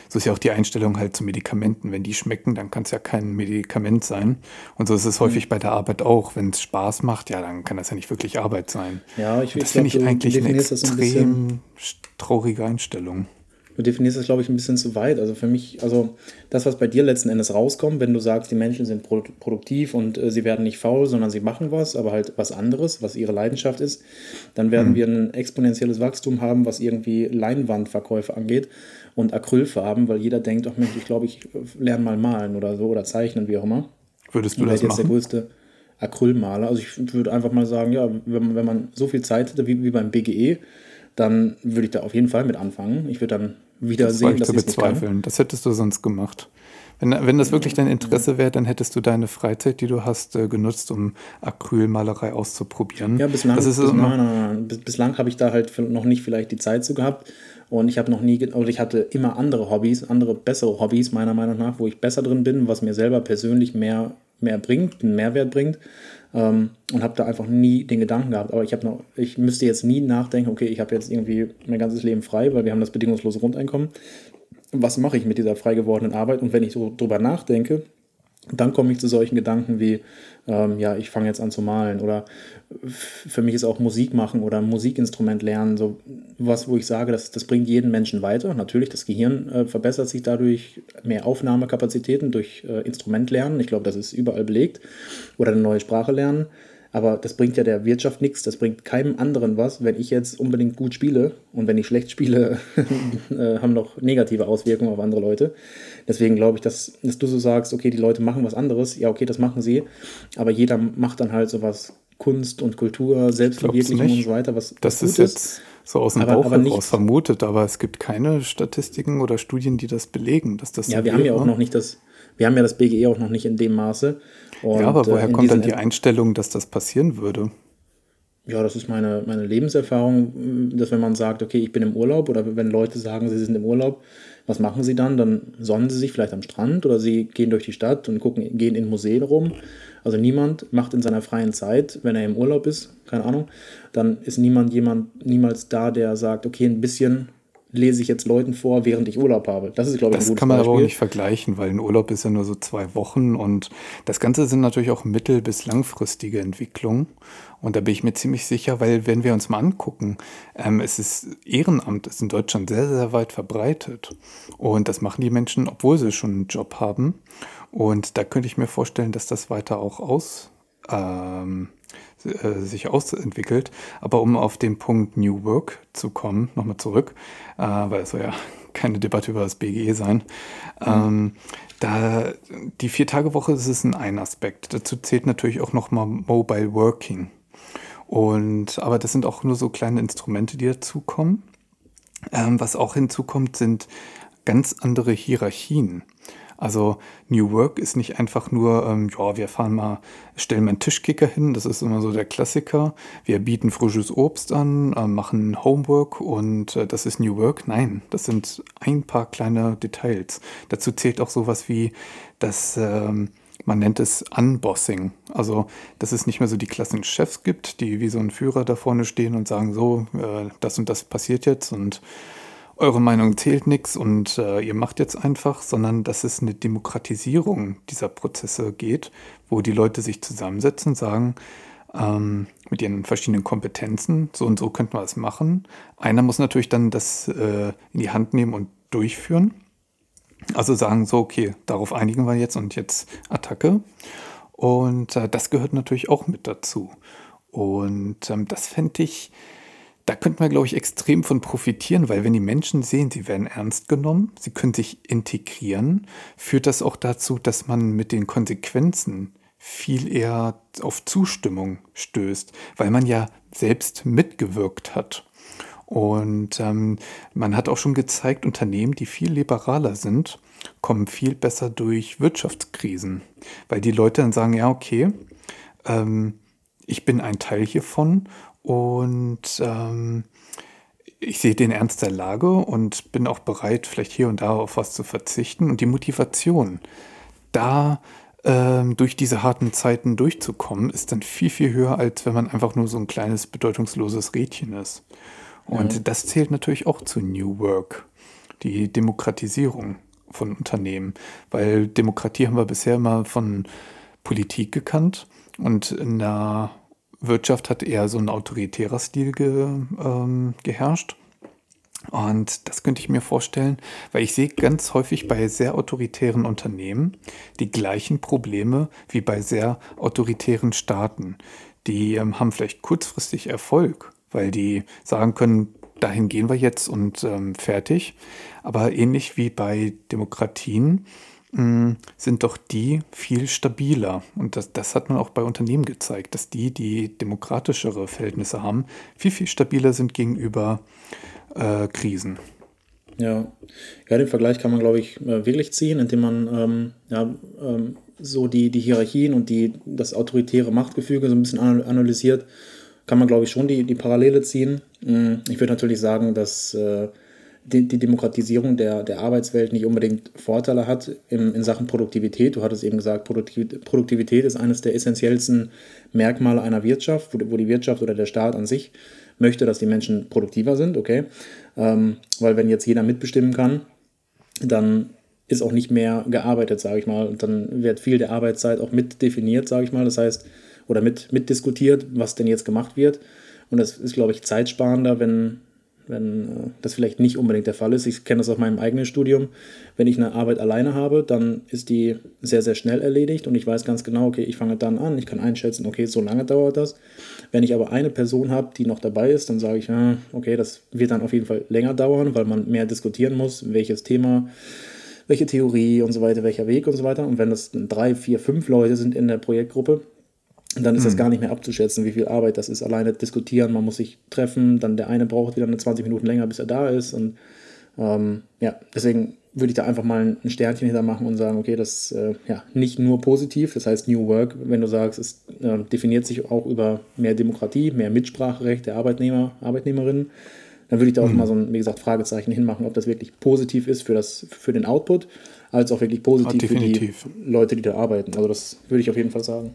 so ist ja auch die Einstellung halt zu Medikamenten. Wenn die schmecken, dann kann es ja kein Medikament sein. Und so ist es häufig mhm. bei der Arbeit auch. Wenn es Spaß macht, ja, dann kann das ja nicht wirklich Arbeit sein. Ja, ich, das finde ich eigentlich eine extrem ein traurige Einstellung du definierst das, glaube ich, ein bisschen zu weit. Also für mich, also das, was bei dir letzten Endes rauskommt, wenn du sagst, die Menschen sind produktiv und äh, sie werden nicht faul, sondern sie machen was, aber halt was anderes, was ihre Leidenschaft ist, dann werden mhm. wir ein exponentielles Wachstum haben, was irgendwie Leinwandverkäufe angeht und Acrylfarben, weil jeder denkt, ach Mensch, ich glaube, ich lerne mal malen oder so oder zeichnen, wie auch immer. Würdest du das jetzt machen? der größte Acrylmaler. Also ich würde einfach mal sagen, ja, wenn, wenn man so viel Zeit hätte wie, wie beim BGE, dann würde ich da auf jeden Fall mit anfangen. Ich würde dann wieder das sehen, dass ich bezweifeln. Das hättest du sonst gemacht. Wenn, wenn das wirklich dein Interesse wäre, dann hättest du deine Freizeit, die du hast, äh, genutzt, um Acrylmalerei auszuprobieren. Ja, bislang, bis, bis, nein, nein, nein. Bis, bislang habe ich da halt noch nicht vielleicht die Zeit zu gehabt. Und ich habe noch nie, oder ich hatte immer andere Hobbys, andere bessere Hobbys, meiner Meinung nach, wo ich besser drin bin, was mir selber persönlich mehr, mehr bringt, einen Mehrwert bringt. Ähm, und habe da einfach nie den Gedanken gehabt. Aber ich habe noch, ich müsste jetzt nie nachdenken, okay, ich habe jetzt irgendwie mein ganzes Leben frei, weil wir haben das bedingungslose Grundeinkommen. Was mache ich mit dieser frei gewordenen Arbeit? Und wenn ich so drüber nachdenke, dann komme ich zu solchen Gedanken wie, ähm, ja, ich fange jetzt an zu malen oder für mich ist auch Musik machen oder Musikinstrument lernen so was, wo ich sage, das, das bringt jeden Menschen weiter. Natürlich, das Gehirn äh, verbessert sich dadurch, mehr Aufnahmekapazitäten durch äh, Instrument lernen. Ich glaube, das ist überall belegt. Oder eine neue Sprache lernen. Aber das bringt ja der Wirtschaft nichts, das bringt keinem anderen was, wenn ich jetzt unbedingt gut spiele und wenn ich schlecht spiele, äh, haben noch negative Auswirkungen auf andere Leute. Deswegen glaube ich, dass, dass du so sagst, okay, die Leute machen was anderes, ja, okay, das machen sie, aber jeder macht dann halt sowas Kunst und Kultur, Selbstverwirklichung und so weiter, was, das was ist jetzt so aus dem aber, Bauch aber heraus vermutet, aber es gibt keine Statistiken oder Studien, die das belegen, dass das Ja, wir haben ja auch noch nicht das, wir haben ja das BGE auch noch nicht in dem Maße. Und ja, aber woher äh, kommt dann die Einstellung, dass das passieren würde? Ja, das ist meine, meine Lebenserfahrung, dass wenn man sagt, okay, ich bin im Urlaub oder wenn Leute sagen, sie sind im Urlaub, was machen sie dann? Dann sonnen sie sich vielleicht am Strand oder sie gehen durch die Stadt und gucken, gehen in Museen rum. Also niemand macht in seiner freien Zeit, wenn er im Urlaub ist, keine Ahnung, dann ist niemand jemand niemals da, der sagt, okay, ein bisschen lese ich jetzt Leuten vor, während ich Urlaub habe. Das ist, glaube ich, das ein gutes kann man Beispiel. aber auch nicht vergleichen, weil ein Urlaub ist ja nur so zwei Wochen und das Ganze sind natürlich auch mittel- bis langfristige Entwicklungen. Und da bin ich mir ziemlich sicher, weil wenn wir uns mal angucken, ähm, es ist Ehrenamt ist in Deutschland sehr, sehr weit verbreitet. Und das machen die Menschen, obwohl sie schon einen Job haben. Und da könnte ich mir vorstellen, dass das weiter auch aus, ähm, äh, sich ausentwickelt. Aber um auf den Punkt New Work zu kommen, nochmal zurück, äh, weil es soll ja keine Debatte über das BGE sein. Ähm, da die Vier-Tage-Woche ist es ein Aspekt. Dazu zählt natürlich auch nochmal Mobile Working. Und, aber das sind auch nur so kleine Instrumente, die dazukommen. Ähm, was auch hinzukommt, sind ganz andere Hierarchien. Also New Work ist nicht einfach nur, ähm, ja, wir fahren mal, stellen mal einen Tischkicker hin, das ist immer so der Klassiker. Wir bieten frisches Obst an, äh, machen Homework und äh, das ist New Work. Nein, das sind ein paar kleine Details. Dazu zählt auch sowas wie, dass ähm, man nennt es Unbossing. Also, dass es nicht mehr so die klassischen Chefs gibt, die wie so ein Führer da vorne stehen und sagen, so, äh, das und das passiert jetzt und eure Meinung zählt nichts und äh, ihr macht jetzt einfach, sondern dass es eine Demokratisierung dieser Prozesse geht, wo die Leute sich zusammensetzen und sagen, ähm, mit ihren verschiedenen Kompetenzen, so und so könnten wir es machen. Einer muss natürlich dann das äh, in die Hand nehmen und durchführen. Also sagen so, okay, darauf einigen wir jetzt und jetzt Attacke. Und äh, das gehört natürlich auch mit dazu. Und ähm, das fände ich da könnten wir, glaube ich, extrem von profitieren, weil wenn die Menschen sehen, sie werden ernst genommen, sie können sich integrieren, führt das auch dazu, dass man mit den Konsequenzen viel eher auf Zustimmung stößt, weil man ja selbst mitgewirkt hat. Und ähm, man hat auch schon gezeigt, Unternehmen, die viel liberaler sind, kommen viel besser durch Wirtschaftskrisen, weil die Leute dann sagen, ja, okay, ähm, ich bin ein Teil hiervon und ähm, ich sehe den Ernst der Lage und bin auch bereit, vielleicht hier und da auf was zu verzichten. Und die Motivation, da ähm, durch diese harten Zeiten durchzukommen, ist dann viel, viel höher, als wenn man einfach nur so ein kleines, bedeutungsloses Rädchen ist. Und ja. das zählt natürlich auch zu New Work, die Demokratisierung von Unternehmen, weil Demokratie haben wir bisher immer von Politik gekannt und in der Wirtschaft hat eher so ein autoritärer Stil ge, ähm, geherrscht. Und das könnte ich mir vorstellen, weil ich sehe ganz häufig bei sehr autoritären Unternehmen die gleichen Probleme wie bei sehr autoritären Staaten. Die ähm, haben vielleicht kurzfristig Erfolg, weil die sagen können, dahin gehen wir jetzt und ähm, fertig. Aber ähnlich wie bei Demokratien sind doch die viel stabiler. Und das, das hat man auch bei Unternehmen gezeigt, dass die, die demokratischere Verhältnisse haben, viel, viel stabiler sind gegenüber äh, Krisen. Ja. ja, den Vergleich kann man, glaube ich, äh, wirklich ziehen, indem man ähm, ja, ähm, so die, die Hierarchien und die, das autoritäre Machtgefüge so ein bisschen analysiert, kann man, glaube ich, schon die, die Parallele ziehen. Mm, ich würde natürlich sagen, dass äh, die, Demokratisierung der, der Arbeitswelt nicht unbedingt Vorteile hat in, in Sachen Produktivität. Du hattest eben gesagt, Produktivität ist eines der essentiellsten Merkmale einer Wirtschaft, wo, wo die Wirtschaft oder der Staat an sich möchte, dass die Menschen produktiver sind, okay. Ähm, weil wenn jetzt jeder mitbestimmen kann, dann ist auch nicht mehr gearbeitet, sage ich mal. Und dann wird viel der Arbeitszeit auch mitdefiniert, sage ich mal. Das heißt, oder mit, mitdiskutiert, was denn jetzt gemacht wird. Und das ist, glaube ich, zeitsparender, wenn, wenn äh, das vielleicht nicht unbedingt der Fall ist. Ich kenne das aus meinem eigenen Studium. Wenn ich eine Arbeit alleine habe, dann ist die sehr, sehr schnell erledigt und ich weiß ganz genau, okay, ich fange dann an, ich kann einschätzen, okay, so lange dauert das. Wenn ich aber eine Person habe, die noch dabei ist, dann sage ich, ah, okay, das wird dann auf jeden Fall länger dauern, weil man mehr diskutieren muss, welches Thema, welche Theorie und so weiter, welcher Weg und so weiter. Und wenn das drei, vier, fünf Leute sind in der Projektgruppe, dann ist das hm. gar nicht mehr abzuschätzen, wie viel Arbeit das ist. Alleine diskutieren, man muss sich treffen, dann der eine braucht wieder eine 20 Minuten länger, bis er da ist. Und ähm, ja, deswegen würde ich da einfach mal ein Sternchen hinter machen und sagen, okay, das ist äh, ja nicht nur positiv, das heißt New Work, wenn du sagst, es äh, definiert sich auch über mehr Demokratie, mehr Mitspracherecht der Arbeitnehmer, Arbeitnehmerinnen, dann würde ich da auch mhm. mal so ein, wie gesagt, Fragezeichen hinmachen, ob das wirklich positiv ist für, das, für den Output, als auch wirklich positiv für die Leute, die da arbeiten. Also das würde ich auf jeden Fall sagen.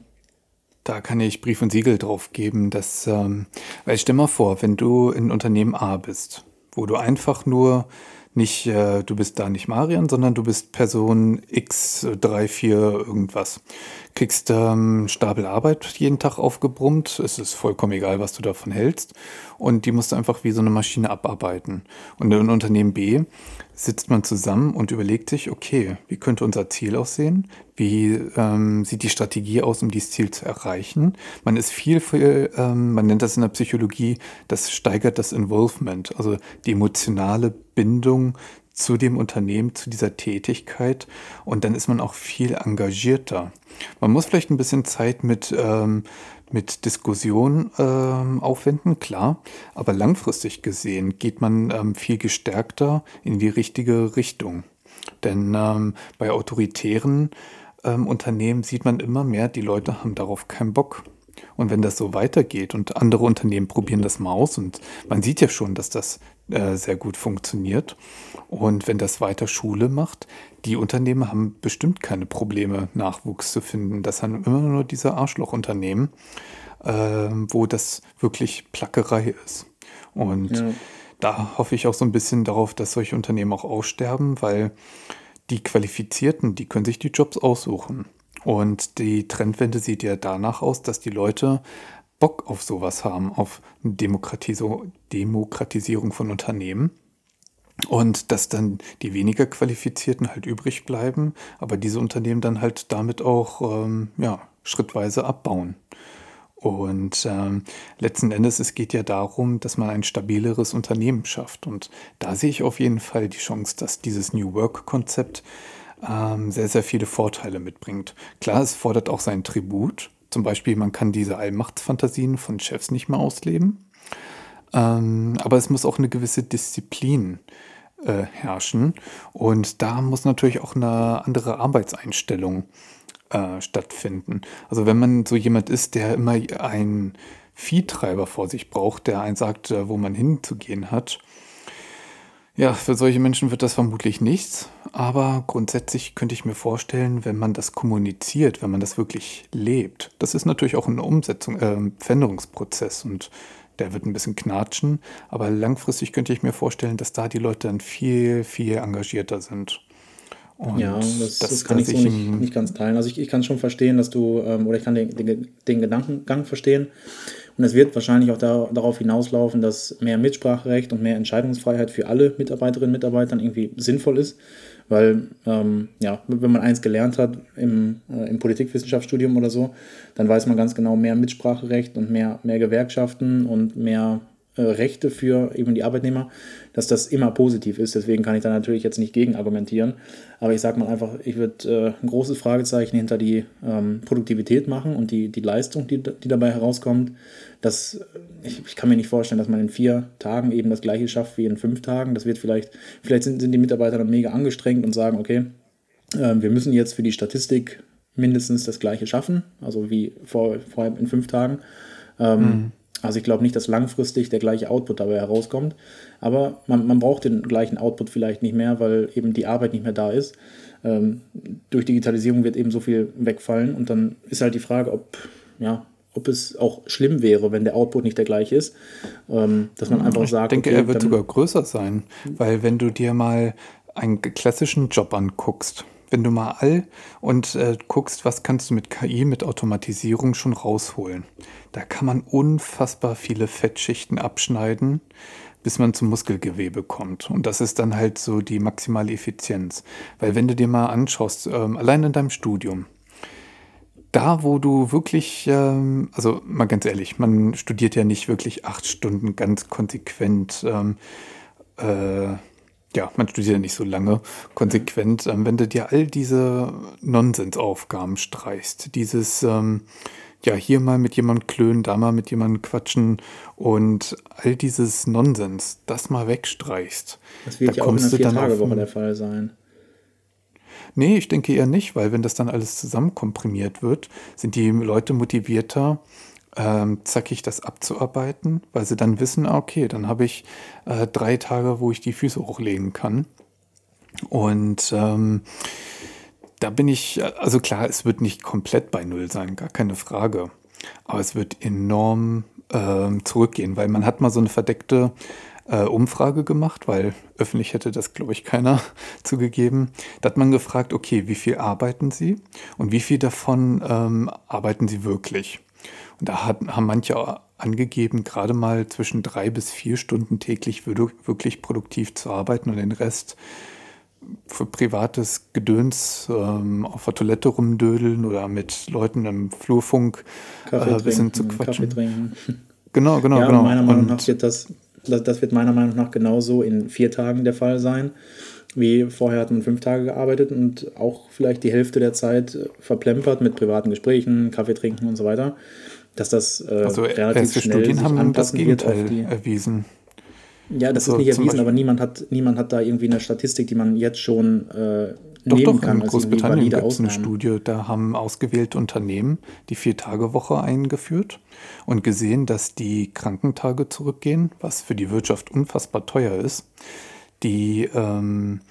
Da kann ich Brief und Siegel drauf geben, dass, ähm, weil stell mal vor, wenn du in Unternehmen A bist, wo du einfach nur nicht, äh, du bist da nicht Marian, sondern du bist Person X, 3, 4, irgendwas. Kriegst ähm, Stapel Arbeit jeden Tag aufgebrummt. Es ist vollkommen egal, was du davon hältst. Und die musst du einfach wie so eine Maschine abarbeiten. Und in Unternehmen B sitzt man zusammen und überlegt sich, okay, wie könnte unser Ziel aussehen? Wie ähm, sieht die Strategie aus, um dieses Ziel zu erreichen? Man ist viel, viel ähm, man nennt das in der Psychologie, das steigert das Involvement, also die emotionale Bindung zu dem Unternehmen, zu dieser Tätigkeit und dann ist man auch viel engagierter. Man muss vielleicht ein bisschen Zeit mit, ähm, mit Diskussion ähm, aufwenden, klar, aber langfristig gesehen geht man ähm, viel gestärkter in die richtige Richtung. Denn ähm, bei autoritären ähm, Unternehmen sieht man immer mehr, die Leute haben darauf keinen Bock. Und wenn das so weitergeht und andere Unternehmen probieren das mal aus und man sieht ja schon, dass das äh, sehr gut funktioniert. Und wenn das weiter Schule macht, die Unternehmen haben bestimmt keine Probleme, Nachwuchs zu finden. Das haben immer nur diese Arschlochunternehmen, äh, wo das wirklich Plackerei ist. Und ja. da hoffe ich auch so ein bisschen darauf, dass solche Unternehmen auch aussterben, weil die Qualifizierten, die können sich die Jobs aussuchen. Und die Trendwende sieht ja danach aus, dass die Leute Bock auf sowas haben, auf Demokratisierung von Unternehmen. Und dass dann die weniger Qualifizierten halt übrig bleiben, aber diese Unternehmen dann halt damit auch ähm, ja, schrittweise abbauen. Und ähm, letzten Endes, es geht ja darum, dass man ein stabileres Unternehmen schafft. Und da sehe ich auf jeden Fall die Chance, dass dieses New Work-Konzept ähm, sehr, sehr viele Vorteile mitbringt. Klar, es fordert auch seinen Tribut. Zum Beispiel, man kann diese Allmachtsfantasien von Chefs nicht mehr ausleben. Ähm, aber es muss auch eine gewisse Disziplin äh, herrschen. Und da muss natürlich auch eine andere Arbeitseinstellung äh, stattfinden. Also wenn man so jemand ist, der immer einen Viehtreiber vor sich braucht, der einen sagt, äh, wo man hinzugehen hat, Ja, für solche Menschen wird das vermutlich nichts, aber grundsätzlich könnte ich mir vorstellen, wenn man das kommuniziert, wenn man das wirklich lebt, das ist natürlich auch ein Umsetzung, äh, Veränderungsprozess und der wird ein bisschen knatschen, aber langfristig könnte ich mir vorstellen, dass da die Leute dann viel, viel engagierter sind. Und ja, das, das, das kann ich so nicht, nicht, ganz teilen. Also ich, ich kann schon verstehen, dass du, ähm, oder ich kann den, den, den Gedankengang verstehen. Und es wird wahrscheinlich auch da, darauf hinauslaufen, dass mehr Mitspracherecht und mehr Entscheidungsfreiheit für alle Mitarbeiterinnen und Mitarbeiter irgendwie sinnvoll ist. Weil, ähm, ja, wenn man eins gelernt hat im, äh, im Politikwissenschaftsstudium oder so, dann weiß man ganz genau, mehr Mitspracherecht und mehr, mehr Gewerkschaften und mehr äh, Rechte für eben die Arbeitnehmer, dass das immer positiv ist. Deswegen kann ich da natürlich jetzt nicht gegen argumentieren. Aber ich sage mal einfach, ich würde äh, ein großes Fragezeichen hinter die ähm, Produktivität machen und die, die Leistung, die, die dabei herauskommt. Das, ich, ich, kann mir nicht vorstellen, dass man in vier Tagen eben das gleiche schafft wie in fünf Tagen. Das wird vielleicht, vielleicht sind, sind die Mitarbeiter dann mega angestrengt und sagen, okay, äh, wir müssen jetzt für die Statistik mindestens das gleiche schaffen, also wie vor, vorher in fünf Tagen. Ähm, mhm. Also ich glaube nicht, dass langfristig der gleiche Output dabei herauskommt. Aber man, man braucht den gleichen Output vielleicht nicht mehr, weil eben die Arbeit nicht mehr da ist. Ähm, durch Digitalisierung wird eben so viel wegfallen. Und dann ist halt die Frage, ob, ja, ob es auch schlimm wäre, wenn der Output nicht der gleiche ist. Ähm, dass man einfach ich sagt. Ich denke, okay, er wird sogar größer sein. Weil wenn du dir mal einen klassischen Job anguckst, wenn du mal all und äh, guckst, was kannst du mit KI, mit Automatisierung schon rausholen. Da kann man unfassbar viele Fettschichten abschneiden, bis man zum Muskelgewebe kommt. Und das ist dann halt so die maximale Effizienz. Weil wenn du dir mal anschaust, ähm, allein in deinem Studium, da, wo du wirklich, ähm, also mal ganz ehrlich, man studiert ja nicht wirklich acht Stunden ganz konsequent. Ähm, äh, ja, man studiert ja nicht so lange konsequent. Ähm, wenn du dir all diese Nonsensaufgaben streichst, dieses, ähm, ja, hier mal mit jemandem klönen, da mal mit jemandem quatschen und all dieses Nonsens, das mal wegstreichst. Das wird da ja auch in einer Vier-Tage-Woche der Fall sein. Nee, ich denke eher nicht, weil wenn das dann alles zusammenkomprimiert wird, sind die Leute motivierter, ähm, zackig das abzuarbeiten, weil sie dann wissen, ah, okay, dann habe ich äh, drei Tage, wo ich die Füße hochlegen kann. Und ähm, da bin ich, also klar, es wird nicht komplett bei Null sein, gar keine Frage. Aber es wird enorm äh, zurückgehen, weil man hat mal so eine verdeckte äh, Umfrage gemacht, weil öffentlich hätte das, glaube ich, keiner zugegeben. Da hat man gefragt, okay, wie viel arbeiten Sie und wie viel davon ähm, arbeiten Sie wirklich? Und da hat, haben manche angegeben, gerade mal zwischen drei bis vier Stunden täglich wirklich produktiv zu arbeiten und den Rest für privates Gedöns ähm, auf der Toilette rumdödeln oder mit Leuten im Flurfunk äh, ein bisschen zu quatschen. Kaffee trinken. Genau, genau, ja, genau. Meiner Meinung und nach wird das, das wird meiner Meinung nach genauso in vier Tagen der Fall sein. Wie vorher hat man fünf Tage gearbeitet und auch vielleicht die Hälfte der Zeit verplempert mit privaten Gesprächen, Kaffee trinken und so weiter dass das äh, also relativ schnell Studien haben das Gegenteil erwiesen. Ja, das also ist nicht erwiesen, aber niemand hat, niemand hat da irgendwie eine Statistik, die man jetzt schon äh, doch, nehmen doch, kann. In Großbritannien gibt es eine Studie, da haben ausgewählte Unternehmen die Vier-Tage-Woche eingeführt und gesehen, dass die Krankentage zurückgehen, was für die Wirtschaft unfassbar teuer ist. Die ähm,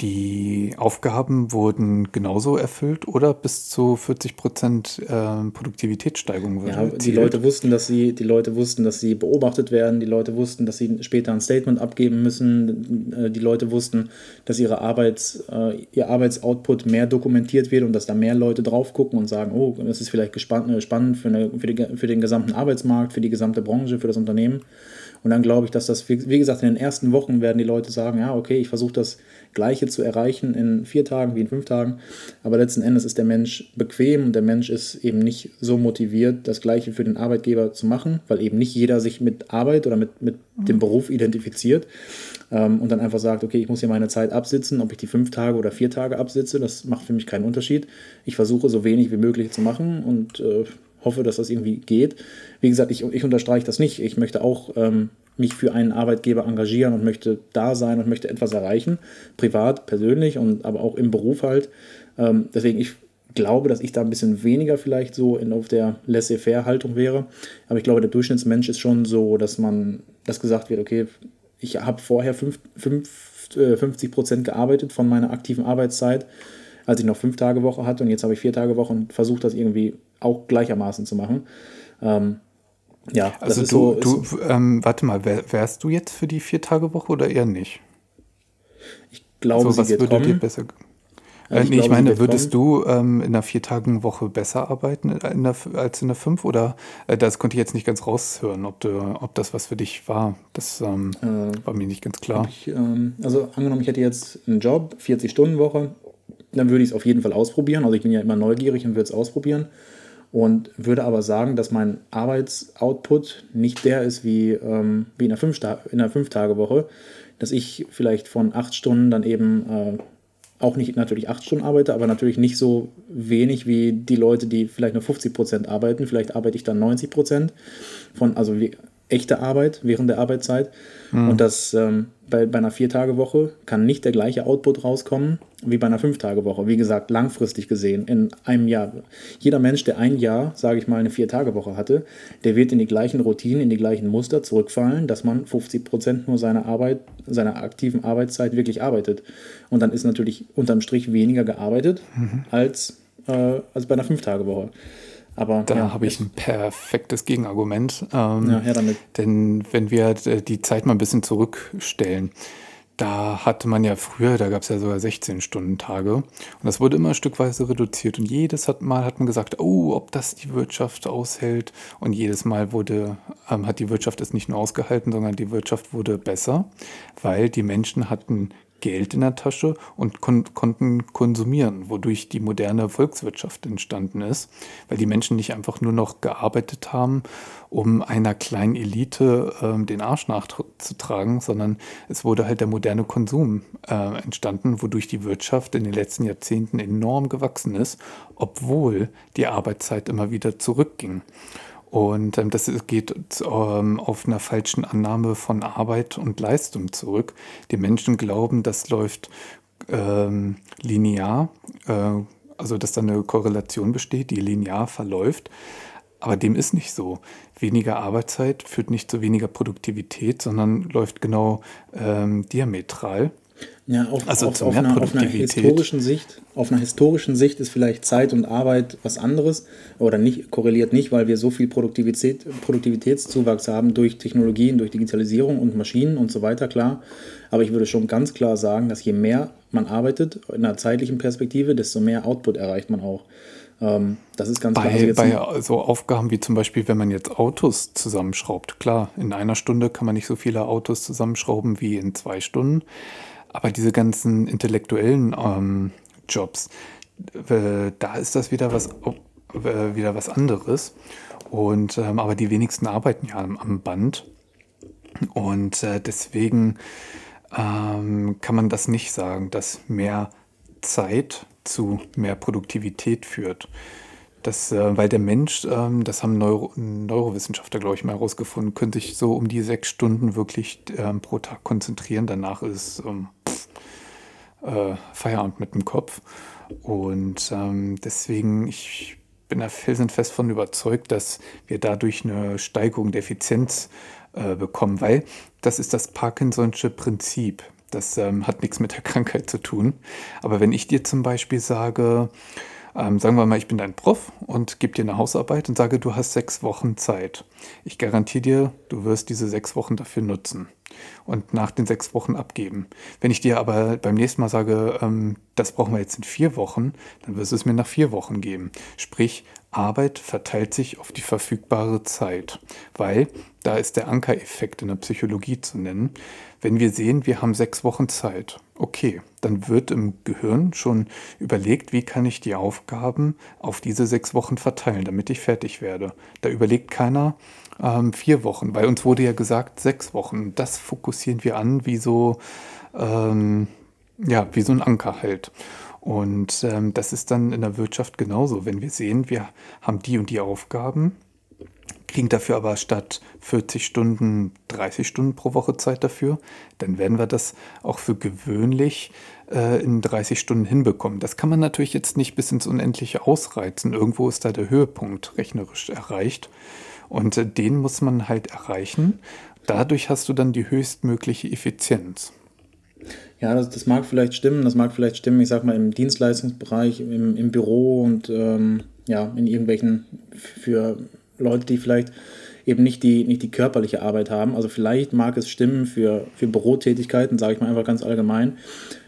die Aufgaben wurden genauso erfüllt oder bis zu 40 Prozent äh, Produktivitätssteigerung ja, Die Leute wussten, dass sie, die Leute wussten, dass sie beobachtet werden. Die Leute wussten, dass sie später ein Statement abgeben müssen. Äh, die Leute wussten, dass ihre Arbeits, äh, ihr Arbeitsoutput mehr dokumentiert wird und dass da mehr Leute drauf gucken und sagen, oh, das ist vielleicht gespannt, spannend für, eine, für, die, für den gesamten Arbeitsmarkt, für die gesamte Branche, für das Unternehmen. Und dann glaube ich, dass das, wie gesagt, in den ersten Wochen werden die Leute sagen, ja, okay, ich versuche das Gleiche zu erreichen in vier Tagen wie in fünf Tagen. Aber letzten Endes ist der Mensch bequem und der Mensch ist eben nicht so motiviert, das Gleiche für den Arbeitgeber zu machen, weil eben nicht jeder sich mit Arbeit oder mit, mit dem Beruf identifiziert ähm, und dann einfach sagt, okay, ich muss hier meine Zeit absitzen, ob ich die fünf Tage oder vier Tage absitze, das macht für mich keinen Unterschied. Ich versuche so wenig wie möglich zu machen und äh, hoffe, dass das irgendwie geht. Wie gesagt, ich, ich unterstreiche das nicht. Ich möchte auch ähm, mich für einen Arbeitgeber engagieren und möchte da sein und möchte etwas erreichen, privat, persönlich und aber auch im Beruf halt. Ähm, deswegen, ich glaube, dass ich da ein bisschen weniger vielleicht so in, auf der Laissez-faire-Haltung wäre. Aber ich glaube, der Durchschnittsmensch ist schon so, dass man, dass gesagt wird, okay, ich habe vorher fünf, fünf, äh, 50 Prozent gearbeitet von meiner aktiven Arbeitszeit, als ich noch fünf Tage Woche hatte und jetzt habe ich vier Tage Woche und versuche das irgendwie auch gleichermaßen zu machen. Ähm, ja, also du, so, du ähm, warte mal, wär, wärst du jetzt für die vier Tage Woche oder eher nicht? Ich glaube, so, was würde kommen. dir besser äh, ich, nee, ich meine, würdest kommen. du ähm, in einer vier-Tagen-Woche besser arbeiten in der, als in der fünf? Oder äh, das konnte ich jetzt nicht ganz raushören, ob, du, ob das was für dich war. Das ähm, äh, war mir nicht ganz klar. Ich, ähm, also angenommen, ich hätte jetzt einen Job, 40-Stunden-Woche, dann würde ich es auf jeden Fall ausprobieren. Also ich bin ja immer neugierig und würde es ausprobieren. Und würde aber sagen, dass mein Arbeitsoutput nicht der ist wie, ähm, wie in einer Fünf-Tage-Woche. Dass ich vielleicht von acht Stunden dann eben äh, auch nicht natürlich acht Stunden arbeite, aber natürlich nicht so wenig wie die Leute, die vielleicht nur 50 Prozent arbeiten. Vielleicht arbeite ich dann 90 Prozent von, also wie, echte Arbeit während der Arbeitszeit. Mhm. Und das ähm, bei, bei einer Vier-Tage-Woche kann nicht der gleiche Output rauskommen wie bei einer Fünf-Tage-Woche. Wie gesagt, langfristig gesehen, in einem Jahr. Jeder Mensch, der ein Jahr, sage ich mal, eine Vier-Tage-Woche hatte, der wird in die gleichen Routinen, in die gleichen Muster zurückfallen, dass man 50 Prozent nur seiner Arbeit, seiner aktiven Arbeitszeit wirklich arbeitet. Und dann ist natürlich unterm Strich weniger gearbeitet mhm. als, äh, als bei einer Fünf-Tage-Woche. Aber da ja, habe ich ein perfektes Gegenargument. Ähm, ja, her damit. Denn wenn wir die Zeit mal ein bisschen zurückstellen, da hatte man ja früher, da gab es ja sogar 16-Stunden-Tage. Und das wurde immer stückweise reduziert. Und jedes Mal hat man gesagt, oh, ob das die Wirtschaft aushält. Und jedes Mal wurde, ähm, hat die Wirtschaft es nicht nur ausgehalten, sondern die Wirtschaft wurde besser, weil die Menschen hatten Geld in der Tasche und kon konnten konsumieren, wodurch die moderne Volkswirtschaft entstanden ist, weil die Menschen nicht einfach nur noch gearbeitet haben, um einer kleinen Elite äh, den Arsch nachzutragen, sondern es wurde halt der moderne Konsum äh, entstanden, wodurch die Wirtschaft in den letzten Jahrzehnten enorm gewachsen ist, obwohl die Arbeitszeit immer wieder zurückging. Und ähm, das geht ähm, auf einer falschen Annahme von Arbeit und Leistung zurück. Die Menschen glauben, das läuft ähm, linear, äh, also dass da eine Korrelation besteht, die linear verläuft. Aber dem ist nicht so. Weniger Arbeitszeit führt nicht zu weniger Produktivität, sondern läuft genau ähm, diametral. Ja, auf, also auf, auf, einer, auf, einer, historischen Sicht, auf einer historischen Sicht ist vielleicht Zeit und Arbeit was anderes oder nicht korreliert nicht, weil wir so viel Produktivität, Produktivitätszuwachs haben durch Technologien, durch Digitalisierung und Maschinen und so weiter, klar. Aber ich würde schon ganz klar sagen, dass je mehr man arbeitet in einer zeitlichen Perspektive, desto mehr Output erreicht man auch. Ähm, das ist ganz bei, klar. Also bei so Aufgaben wie zum Beispiel, wenn man jetzt Autos zusammenschraubt, klar, in einer Stunde kann man nicht so viele Autos zusammenschrauben wie in zwei Stunden. Aber diese ganzen intellektuellen ähm, Jobs, äh, da ist das wieder was, äh, wieder was anderes. Und, ähm, aber die wenigsten arbeiten ja am, Band. Und äh, deswegen ähm, kann man das nicht sagen, dass mehr Zeit zu mehr Produktivität führt. Das, äh, weil der Mensch, ähm, das haben Neuro Neurowissenschaftler, glaube ich, mal herausgefunden, könnte sich so um die sechs Stunden wirklich ähm, pro Tag konzentrieren. Danach ist ähm, äh, Feierabend mit dem Kopf. Und ähm, deswegen, ich bin da felsenfest von überzeugt, dass wir dadurch eine Steigerung der Effizienz äh, bekommen, weil das ist das Parkinson'sche Prinzip. Das ähm, hat nichts mit der Krankheit zu tun. Aber wenn ich dir zum Beispiel sage, ähm, sagen wir mal, ich bin dein Prof und gebe dir eine Hausarbeit und sage, du hast sechs Wochen Zeit. Ich garantiere dir, du wirst diese sechs Wochen dafür nutzen und nach den sechs Wochen abgeben. Wenn ich dir aber beim nächsten Mal sage, ähm, das brauchen wir jetzt in vier Wochen, dann wirst du es mir nach vier Wochen geben. Sprich, Arbeit verteilt sich auf die verfügbare Zeit, weil da ist der Ankereffekt in der Psychologie zu nennen. Wenn wir sehen, wir haben sechs Wochen Zeit, okay, dann wird im Gehirn schon überlegt, wie kann ich die Aufgaben auf diese sechs Wochen verteilen, damit ich fertig werde. Da überlegt keiner ähm, vier Wochen. Bei uns wurde ja gesagt sechs Wochen. Das fokussieren wir an wie so, ähm, ja, wie so ein Anker halt. Und ähm, das ist dann in der Wirtschaft genauso. Wenn wir sehen, wir haben die und die Aufgaben, kriegen dafür aber statt 40 Stunden 30 Stunden pro Woche Zeit dafür, dann werden wir das auch für gewöhnlich äh, in 30 Stunden hinbekommen. Das kann man natürlich jetzt nicht bis ins Unendliche ausreizen. Irgendwo ist da der Höhepunkt rechnerisch erreicht. Und äh, den muss man halt erreichen. Dadurch hast du dann die höchstmögliche Effizienz. Ja, das, das mag vielleicht stimmen. Das mag vielleicht stimmen, ich sag mal, im Dienstleistungsbereich, im, im Büro und ähm, ja, in irgendwelchen für Leute, die vielleicht eben nicht die, nicht die körperliche Arbeit haben. Also vielleicht mag es stimmen für, für Bürotätigkeiten, sage ich mal einfach ganz allgemein.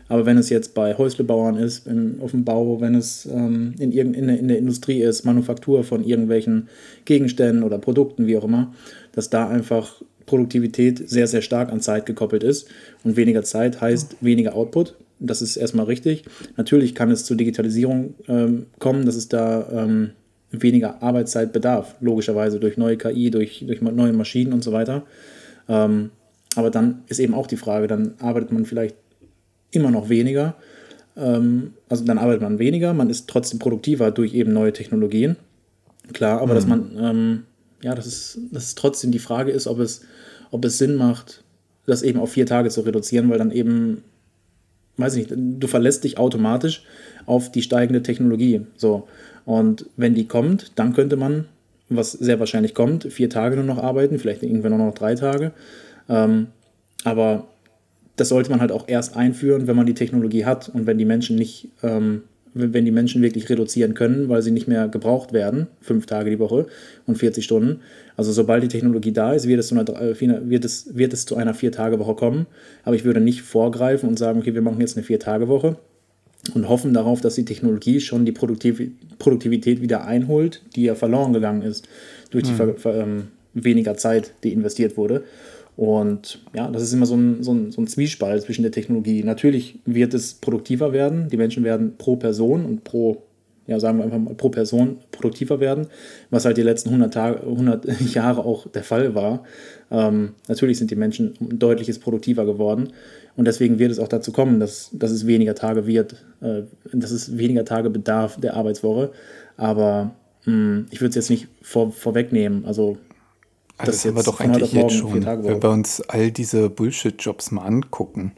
Aber wenn es jetzt bei Häuslebauern ist, im, auf dem Bau, wenn es ähm, in, in, der, in der Industrie ist, Manufaktur von irgendwelchen Gegenständen oder Produkten, wie auch immer, dass da einfach Produktivität sehr, sehr stark an Zeit gekoppelt ist. Und weniger Zeit heißt weniger Output. Das ist erstmal richtig. Natürlich kann es zur Digitalisierung ähm, kommen, dass es da ähm, weniger Arbeitszeit bedarf, logischerweise durch neue KI, durch, durch neue Maschinen und so weiter. Ähm, aber dann ist eben auch die Frage, dann arbeitet man vielleicht immer noch weniger. Ähm, also dann arbeitet man weniger, man ist trotzdem produktiver durch eben neue Technologien. Klar, aber mhm. dass man, ähm, ja, dass es, dass es trotzdem die Frage ist, ob es, ob es Sinn macht, das eben auf vier Tage zu reduzieren, weil dann eben, weiß ich nicht, du verlässt dich automatisch auf die steigende Technologie. So. Und wenn die kommt, dann könnte man, was sehr wahrscheinlich kommt, vier Tage nur noch arbeiten, vielleicht irgendwann nur noch drei Tage. Ähm, aber das sollte man halt auch erst einführen, wenn man die Technologie hat und wenn die Menschen nicht, ähm, wenn die Menschen wirklich reduzieren können, weil sie nicht mehr gebraucht werden, fünf Tage die Woche und 40 Stunden. Also sobald die Technologie da ist, wird es zu einer, äh, wird es, wird es zu einer Vier-Tage-Woche kommen. Aber ich würde nicht vorgreifen und sagen, okay, wir machen jetzt eine Vier-Tage-Woche und hoffen darauf, dass die Technologie schon die Produktivität wieder einholt, die ja verloren gegangen ist durch die mhm. ähm, weniger Zeit, die investiert wurde. Und ja, das ist immer so ein, so, ein, so ein Zwiespalt zwischen der Technologie. Natürlich wird es produktiver werden. Die Menschen werden pro Person und pro, ja, sagen wir einfach mal, pro Person produktiver werden, was halt die letzten 100, Tage, 100 Jahre auch der Fall war. Ähm, natürlich sind die Menschen deutliches produktiver geworden. Und deswegen wird es auch dazu kommen, dass, dass es weniger Tage wird, äh, dass es weniger Tage bedarf der Arbeitswoche. Aber mh, hm, ich würde es jetzt nicht vor, vorwegnehmen. Also also das, das haben wir doch eigentlich jetzt schon, wenn wir uns all diese Bullshit-Jobs mal angucken,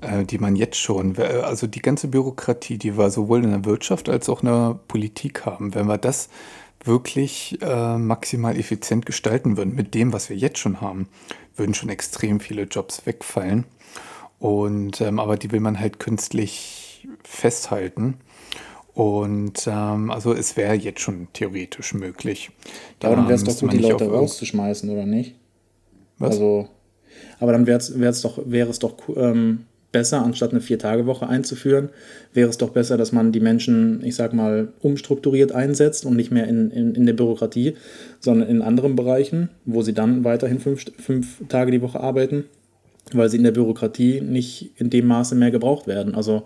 äh, die man jetzt schon, also die ganze Bürokratie, die wir sowohl in der Wirtschaft als auch in der Politik haben, wenn wir das wirklich äh, maximal effizient gestalten würden mit dem, was wir jetzt schon haben, würden schon extrem viele Jobs wegfallen. Und ähm, aber die will man halt künstlich festhalten. Und ähm, also es wäre jetzt schon theoretisch möglich. Da aber dann wäre es doch gut, die Leute rauszuschmeißen, oder nicht? Was? Also, aber dann wäre es doch, wäre es doch ähm, besser, anstatt eine Vier-Tage-Woche einzuführen, wäre es doch besser, dass man die Menschen, ich sag mal, umstrukturiert einsetzt und nicht mehr in, in, in der Bürokratie, sondern in anderen Bereichen, wo sie dann weiterhin fünf, fünf Tage die Woche arbeiten, weil sie in der Bürokratie nicht in dem Maße mehr gebraucht werden. Also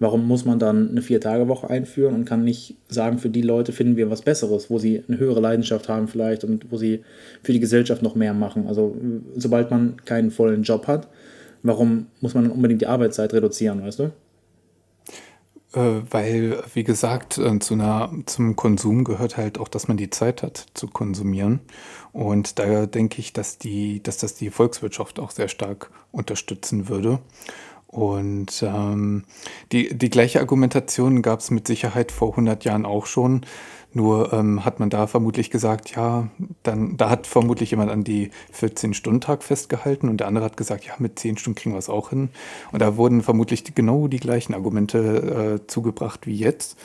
Warum muss man dann eine Vier-Tage-Woche einführen und kann nicht sagen, für die Leute finden wir was Besseres, wo sie eine höhere Leidenschaft haben vielleicht und wo sie für die Gesellschaft noch mehr machen? Also sobald man keinen vollen Job hat, warum muss man dann unbedingt die Arbeitszeit reduzieren, weißt du? Äh, weil, wie gesagt, äh, zu einer, zum Konsum gehört halt auch, dass man die Zeit hat zu konsumieren. Und daher denke ich, dass, die, dass das die Volkswirtschaft auch sehr stark unterstützen würde. Und ähm, die, die gleiche Argumentation gab es mit Sicherheit vor 100 Jahren auch schon. Nur ähm, hat man da vermutlich gesagt, ja, dann, da hat vermutlich jemand an die 14-Stunden-Tag festgehalten und der andere hat gesagt, ja, mit 10 Stunden kriegen wir es auch hin. Und da wurden vermutlich genau die gleichen Argumente äh, zugebracht wie jetzt.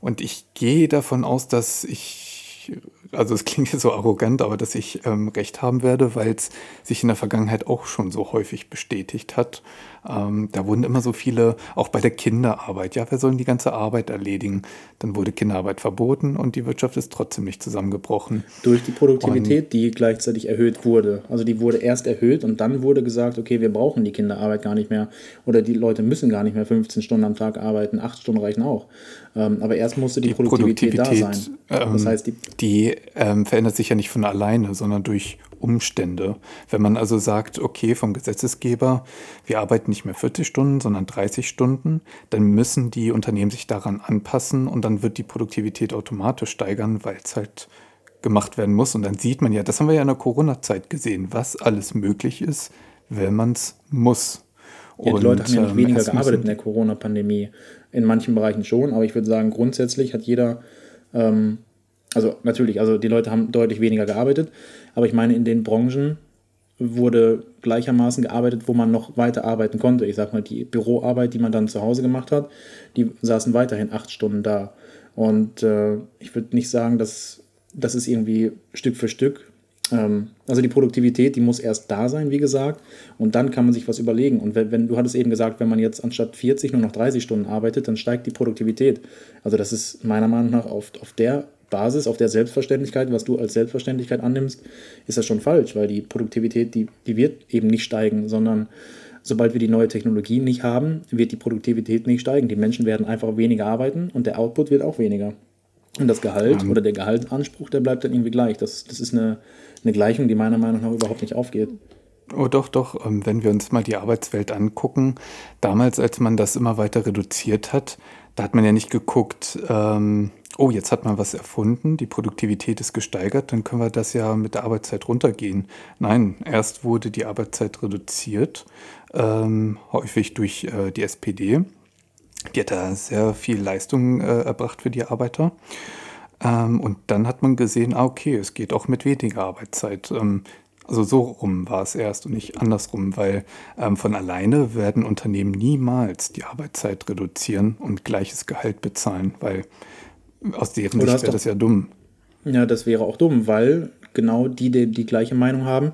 Und ich gehe davon aus, dass ich, also es klingt jetzt so arrogant, aber dass ich ähm, recht haben werde, weil es sich in der Vergangenheit auch schon so häufig bestätigt hat. Ähm, da wurden immer so viele, auch bei der Kinderarbeit, ja, wer soll die ganze Arbeit erledigen? Dann wurde Kinderarbeit verboten und die Wirtschaft ist trotzdem nicht zusammengebrochen. Durch die Produktivität, und, die gleichzeitig erhöht wurde. Also die wurde erst erhöht und dann wurde gesagt, okay, wir brauchen die Kinderarbeit gar nicht mehr oder die Leute müssen gar nicht mehr 15 Stunden am Tag arbeiten, 8 Stunden reichen auch. Ähm, aber erst musste die, die Produktivität, Produktivität, da sein. Ähm, das heißt, die, die ähm, verändert sich ja nicht von alleine, sondern durch Umstände. Wenn man also sagt, okay, vom Gesetzesgeber, wir arbeiten nicht mehr 40 Stunden, sondern 30 Stunden, dann müssen die Unternehmen sich daran anpassen und dann wird die Produktivität automatisch steigern, weil es halt gemacht werden muss. Und dann sieht man ja, das haben wir ja in der Corona-Zeit gesehen, was alles möglich ist, wenn man es muss. Ja, die Leute haben ja nicht ähm, weniger gearbeitet in der Corona-Pandemie. In manchen Bereichen schon, aber ich würde sagen, grundsätzlich hat jeder, ähm, also natürlich, also die Leute haben deutlich weniger gearbeitet, aber ich meine, in den Branchen wurde gleichermaßen gearbeitet, wo man noch weiter arbeiten konnte. Ich sag mal, die Büroarbeit, die man dann zu Hause gemacht hat, die saßen weiterhin acht Stunden da. Und äh, ich würde nicht sagen, dass das ist irgendwie Stück für Stück. Ähm, also die Produktivität, die muss erst da sein, wie gesagt, und dann kann man sich was überlegen. Und wenn, wenn du hattest eben gesagt, wenn man jetzt anstatt 40 nur noch 30 Stunden arbeitet, dann steigt die Produktivität. Also das ist meiner Meinung nach auf, auf der Basis, auf der Selbstverständlichkeit, was du als Selbstverständlichkeit annimmst, ist das schon falsch, weil die Produktivität, die, die wird eben nicht steigen, sondern sobald wir die neue Technologie nicht haben, wird die Produktivität nicht steigen. Die Menschen werden einfach weniger arbeiten und der Output wird auch weniger. Und das Gehalt um. oder der Gehaltsanspruch, der bleibt dann irgendwie gleich. Das, das ist eine, eine Gleichung, die meiner Meinung nach überhaupt nicht aufgeht. Oh doch, doch. Ähm, wenn wir uns mal die Arbeitswelt angucken, damals, als man das immer weiter reduziert hat, da hat man ja nicht geguckt, ähm, oh, jetzt hat man was erfunden, die Produktivität ist gesteigert, dann können wir das ja mit der Arbeitszeit runtergehen. Nein, erst wurde die Arbeitszeit reduziert, ähm, häufig durch äh, die SPD. Die hat da sehr viel Leistung äh, erbracht für die Arbeiter. Ähm, und dann hat man gesehen, ah, okay, es geht auch mit weniger Arbeitszeit. Ähm, also so rum war es erst und nicht andersrum, weil ähm, von alleine werden Unternehmen niemals die Arbeitszeit reduzieren und gleiches Gehalt bezahlen, weil aus deren Sicht wäre das ja dumm. Ja, das wäre auch dumm, weil genau die, die die gleiche Meinung haben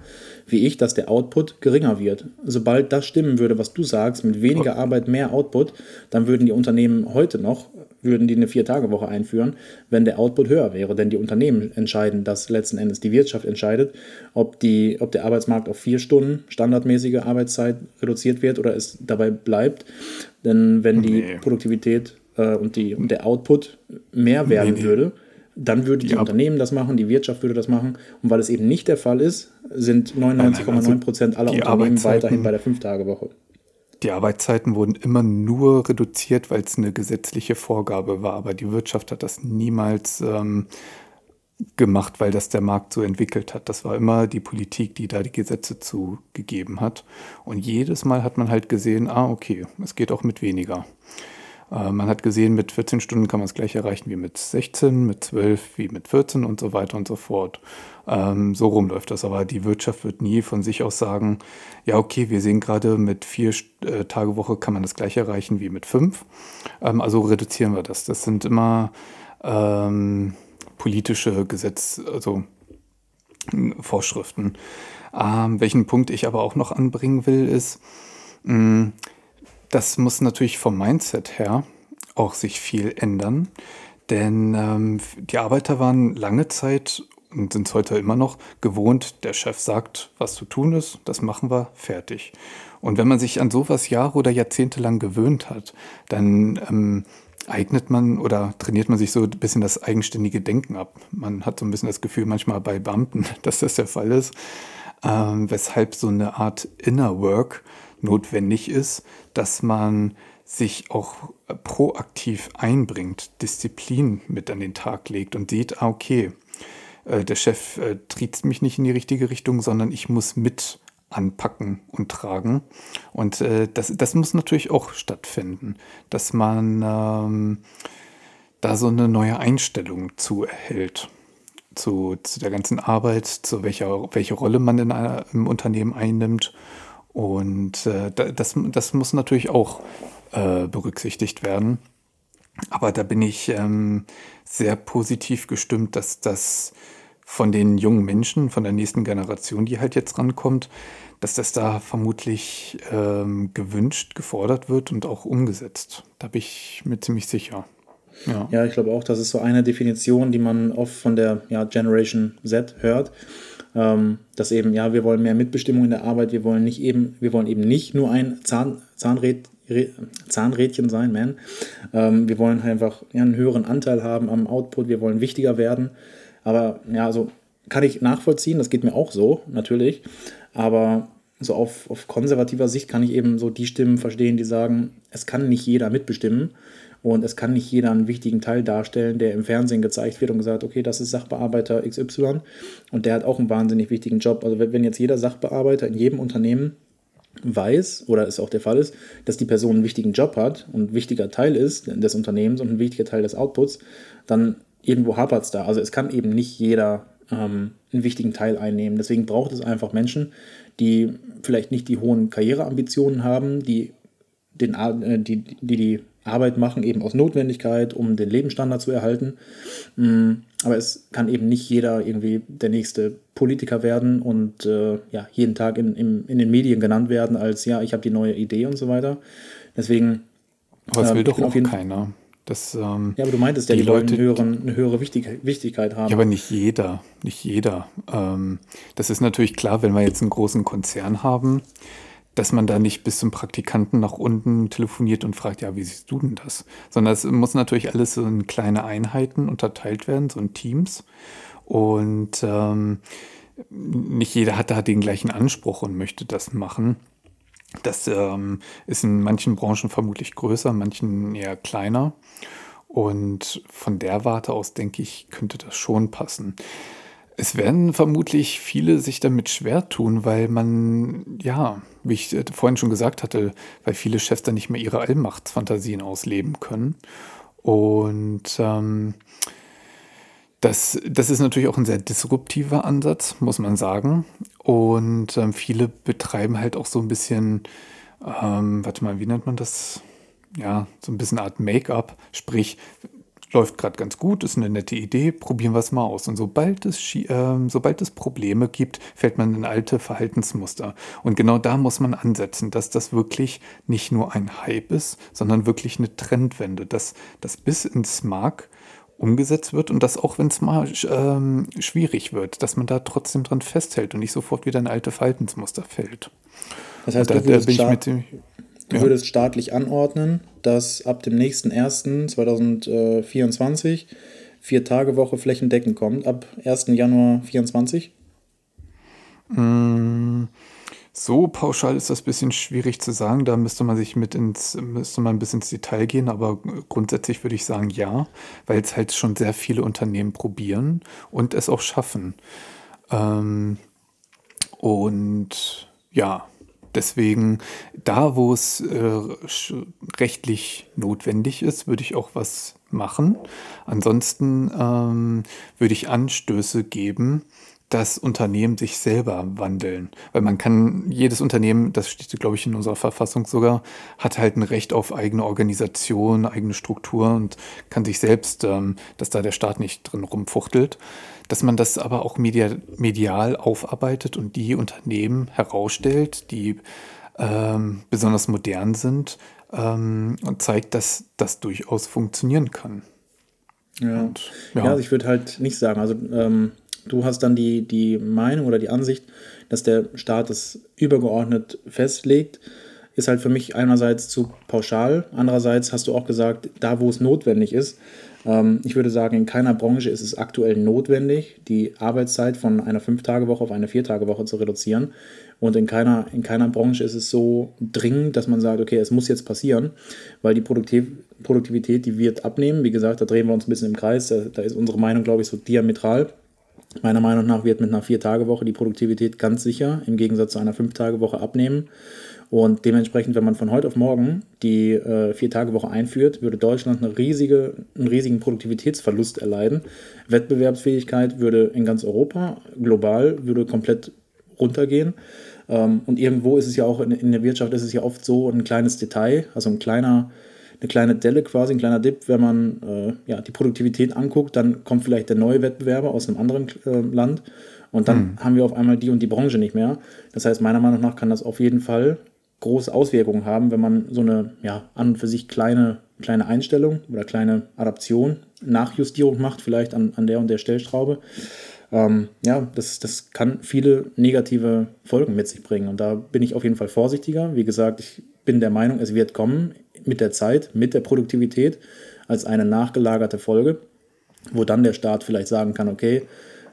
wie ich, dass der Output geringer wird. Sobald das stimmen würde, was du sagst, mit weniger Arbeit mehr Output, dann würden die Unternehmen heute noch, würden die eine Vier-Tage-Woche einführen, wenn der Output höher wäre. Denn die Unternehmen entscheiden, dass letzten Endes die Wirtschaft entscheidet, ob, die, ob der Arbeitsmarkt auf vier Stunden standardmäßige Arbeitszeit reduziert wird oder es dabei bleibt. Denn wenn die nee. Produktivität äh, und, die, und der Output mehr werden nee, nee. würde, dann würde die, die Unternehmen das machen, die Wirtschaft würde das machen. Und weil es eben nicht der Fall ist, sind 99,9 Prozent aller Unternehmen weiterhin bei der Fünf-Tage-Woche. Die Arbeitszeiten wurden immer nur reduziert, weil es eine gesetzliche Vorgabe war. Aber die Wirtschaft hat das niemals ähm, gemacht, weil das der Markt so entwickelt hat. Das war immer die Politik, die da die Gesetze zugegeben hat. Und jedes Mal hat man halt gesehen, ah, okay, es geht auch mit weniger. Äh, man hat gesehen, mit 14 Stunden kann man es gleich erreichen wie mit 16, mit 12 wie mit 14 und so weiter und so fort. Ähm, so rum läuft das. Aber die Wirtschaft wird nie von sich aus sagen, ja, okay, wir sehen gerade mit vier äh, Tage Woche kann man das gleich erreichen wie mit fünf. Ähm, also reduzieren wir das. Das sind immer ähm, politische Gesetz, also Vorschriften. Ähm, welchen Punkt ich aber auch noch anbringen will, ist, mh, das muss natürlich vom Mindset her auch sich viel ändern, denn ähm, die Arbeiter waren lange Zeit und sind es heute immer noch gewohnt, der Chef sagt, was zu tun ist, das machen wir, fertig. Und wenn man sich an sowas Jahre oder Jahrzehnte lang gewöhnt hat, dann ähm, eignet man oder trainiert man sich so ein bisschen das eigenständige Denken ab. Man hat so ein bisschen das Gefühl manchmal bei Beamten, dass das der Fall ist, ähm, weshalb so eine Art Inner Work notwendig ist, dass man sich auch proaktiv einbringt, Disziplin mit an den Tag legt und sieht, ah, okay, äh, der Chef äh, triezt mich nicht in die richtige Richtung, sondern ich muss mit anpacken und tragen. Und äh, das, das muss natürlich auch stattfinden, dass man ähm, da so eine neue Einstellung zu erhält. Zu, zu der ganzen Arbeit, zu welcher welche Rolle man in einer, im Unternehmen einnimmt und äh, das, das muss natürlich auch äh, berücksichtigt werden. Aber da bin ich ähm, sehr positiv gestimmt, dass das von den jungen Menschen, von der nächsten Generation, die halt jetzt rankommt, dass das da vermutlich ähm, gewünscht, gefordert wird und auch umgesetzt. Da bin ich mir ziemlich sicher. Ja, ja ich glaube auch, das ist so eine Definition, die man oft von der ja, Generation Z hört dass eben, ja, wir wollen mehr Mitbestimmung in der Arbeit, wir wollen nicht eben, wir wollen eben nicht nur ein Zahn, Zahnrät, Zahnrädchen sein, man. Ähm, wir wollen halt einfach einen höheren Anteil haben am Output, wir wollen wichtiger werden. Aber ja, also kann ich nachvollziehen, das geht mir auch so, natürlich. Aber so auf, auf konservativer Sicht kann ich eben so die Stimmen verstehen, die sagen, es kann nicht jeder mitbestimmen. Und es kann nicht jeder einen wichtigen Teil darstellen, der im Fernsehen gezeigt wird und gesagt, okay, das ist Sachbearbeiter XY und der hat auch einen wahnsinnig wichtigen Job. Also wenn jetzt jeder Sachbearbeiter in jedem Unternehmen weiß oder es auch der Fall ist, dass die Person einen wichtigen Job hat und ein wichtiger Teil ist des Unternehmens und ein wichtiger Teil des Outputs, dann irgendwo hapert es da. Also es kann eben nicht jeder ähm, einen wichtigen Teil einnehmen. Deswegen braucht es einfach Menschen, die vielleicht nicht die hohen Karriereambitionen haben, die den, äh, die, die, die Arbeit machen, eben aus Notwendigkeit, um den Lebensstandard zu erhalten. Mm, aber es kann eben nicht jeder irgendwie der nächste Politiker werden und äh, ja, jeden Tag in, in, in den Medien genannt werden als, ja, ich habe die neue Idee und so weiter. Deswegen. Aber es will äh, doch auch keiner. Das, ähm, ja, aber du meintest ja, die, die Leute eine höhere, eine höhere Wichtig Wichtigkeit haben. Ja, aber nicht jeder, nicht jeder. Ähm, das ist natürlich klar, wenn wir jetzt einen großen Konzern haben, dass man da nicht bis zum Praktikanten nach unten telefoniert und fragt, ja, wie siehst du denn das? Sondern es muss natürlich alles so in kleine Einheiten unterteilt werden, so in Teams. Und ähm, nicht jeder hat da den gleichen Anspruch und möchte das machen. Das ähm, ist in manchen Branchen vermutlich größer, manchen eher kleiner. Und von der Warte aus denke ich, könnte das schon passen. Es werden vermutlich viele sich damit schwer tun, weil man, ja, wie ich äh, vorhin schon gesagt hatte, weil viele Chefs dann nicht mehr ihre Allmachtsfantasien ausleben können. Und ähm, das, das ist natürlich auch ein sehr disruptiver Ansatz, muss man sagen. Und ähm, viele betreiben halt auch so ein bisschen, ähm, warte mal, wie nennt man das? Ja, so ein bisschen Art Make-up. Sprich, läuft gerade ganz gut, ist eine nette Idee, probieren wir es mal aus. Und sobald es, äh, sobald es Probleme gibt, fällt man in alte Verhaltensmuster. Und genau da muss man ansetzen, dass das wirklich nicht nur ein Hype ist, sondern wirklich eine Trendwende, dass das bis ins Mark umgesetzt wird und dass auch wenn es mal ähm, schwierig wird, dass man da trotzdem dran festhält und nicht sofort wieder in alte Verhaltensmuster fällt. Das heißt, da, du, würdest da mit, du ja. würdest staatlich anordnen, dass ab dem nächsten 1.2024 vier Tage Woche flächendeckend kommt, ab 1. Januar 2024? Mmh. So pauschal ist das ein bisschen schwierig zu sagen. Da müsste man sich mit ins, müsste man bis ins Detail gehen, aber grundsätzlich würde ich sagen ja, weil es halt schon sehr viele Unternehmen probieren und es auch schaffen. Ähm, und ja, deswegen, da wo es äh, rechtlich notwendig ist, würde ich auch was machen. Ansonsten ähm, würde ich Anstöße geben, dass Unternehmen sich selber wandeln. Weil man kann, jedes Unternehmen, das steht, glaube ich, in unserer Verfassung sogar, hat halt ein Recht auf eigene Organisation, eigene Struktur und kann sich selbst, ähm, dass da der Staat nicht drin rumfuchtelt, dass man das aber auch medial, medial aufarbeitet und die Unternehmen herausstellt, die ähm, besonders modern sind ähm, und zeigt, dass das durchaus funktionieren kann. Ja, und, ja. ja also ich würde halt nicht sagen, also ähm, Du hast dann die, die Meinung oder die Ansicht, dass der Staat es übergeordnet festlegt, ist halt für mich einerseits zu pauschal, andererseits hast du auch gesagt, da wo es notwendig ist. Ähm, ich würde sagen, in keiner Branche ist es aktuell notwendig, die Arbeitszeit von einer Fünf-Tage-Woche auf eine Vier-Tage-Woche zu reduzieren. Und in keiner, in keiner Branche ist es so dringend, dass man sagt, okay, es muss jetzt passieren, weil die Produktiv Produktivität, die wird abnehmen. Wie gesagt, da drehen wir uns ein bisschen im Kreis. Da, da ist unsere Meinung, glaube ich, so diametral. Meiner Meinung nach wird mit einer Vier-Tage-Woche die Produktivität ganz sicher im Gegensatz zu einer Fünf-Tage-Woche abnehmen. Und dementsprechend, wenn man von heute auf morgen die äh, Vier-Tage-Woche einführt, würde Deutschland eine riesige, einen riesigen Produktivitätsverlust erleiden. Wettbewerbsfähigkeit würde in ganz Europa, global, würde komplett runtergehen. Ähm, und irgendwo ist es ja auch in, in der Wirtschaft ist es ja oft so ein kleines Detail, also ein kleiner eine kleine Delle quasi, ein kleiner Dip. Wenn man äh, ja, die Produktivität anguckt, dann kommt vielleicht der neue Wettbewerber aus einem anderen äh, Land und dann mhm. haben wir auf einmal die und die Branche nicht mehr. Das heißt, meiner Meinung nach kann das auf jeden Fall große Auswirkungen haben, wenn man so eine ja, an und für sich kleine, kleine Einstellung oder kleine Adaption, Nachjustierung macht, vielleicht an, an der und der Stellschraube. Ähm, ja, das, das kann viele negative Folgen mit sich bringen. Und da bin ich auf jeden Fall vorsichtiger. Wie gesagt, ich bin der Meinung, es wird kommen mit der Zeit, mit der Produktivität als eine nachgelagerte Folge, wo dann der Staat vielleicht sagen kann, okay,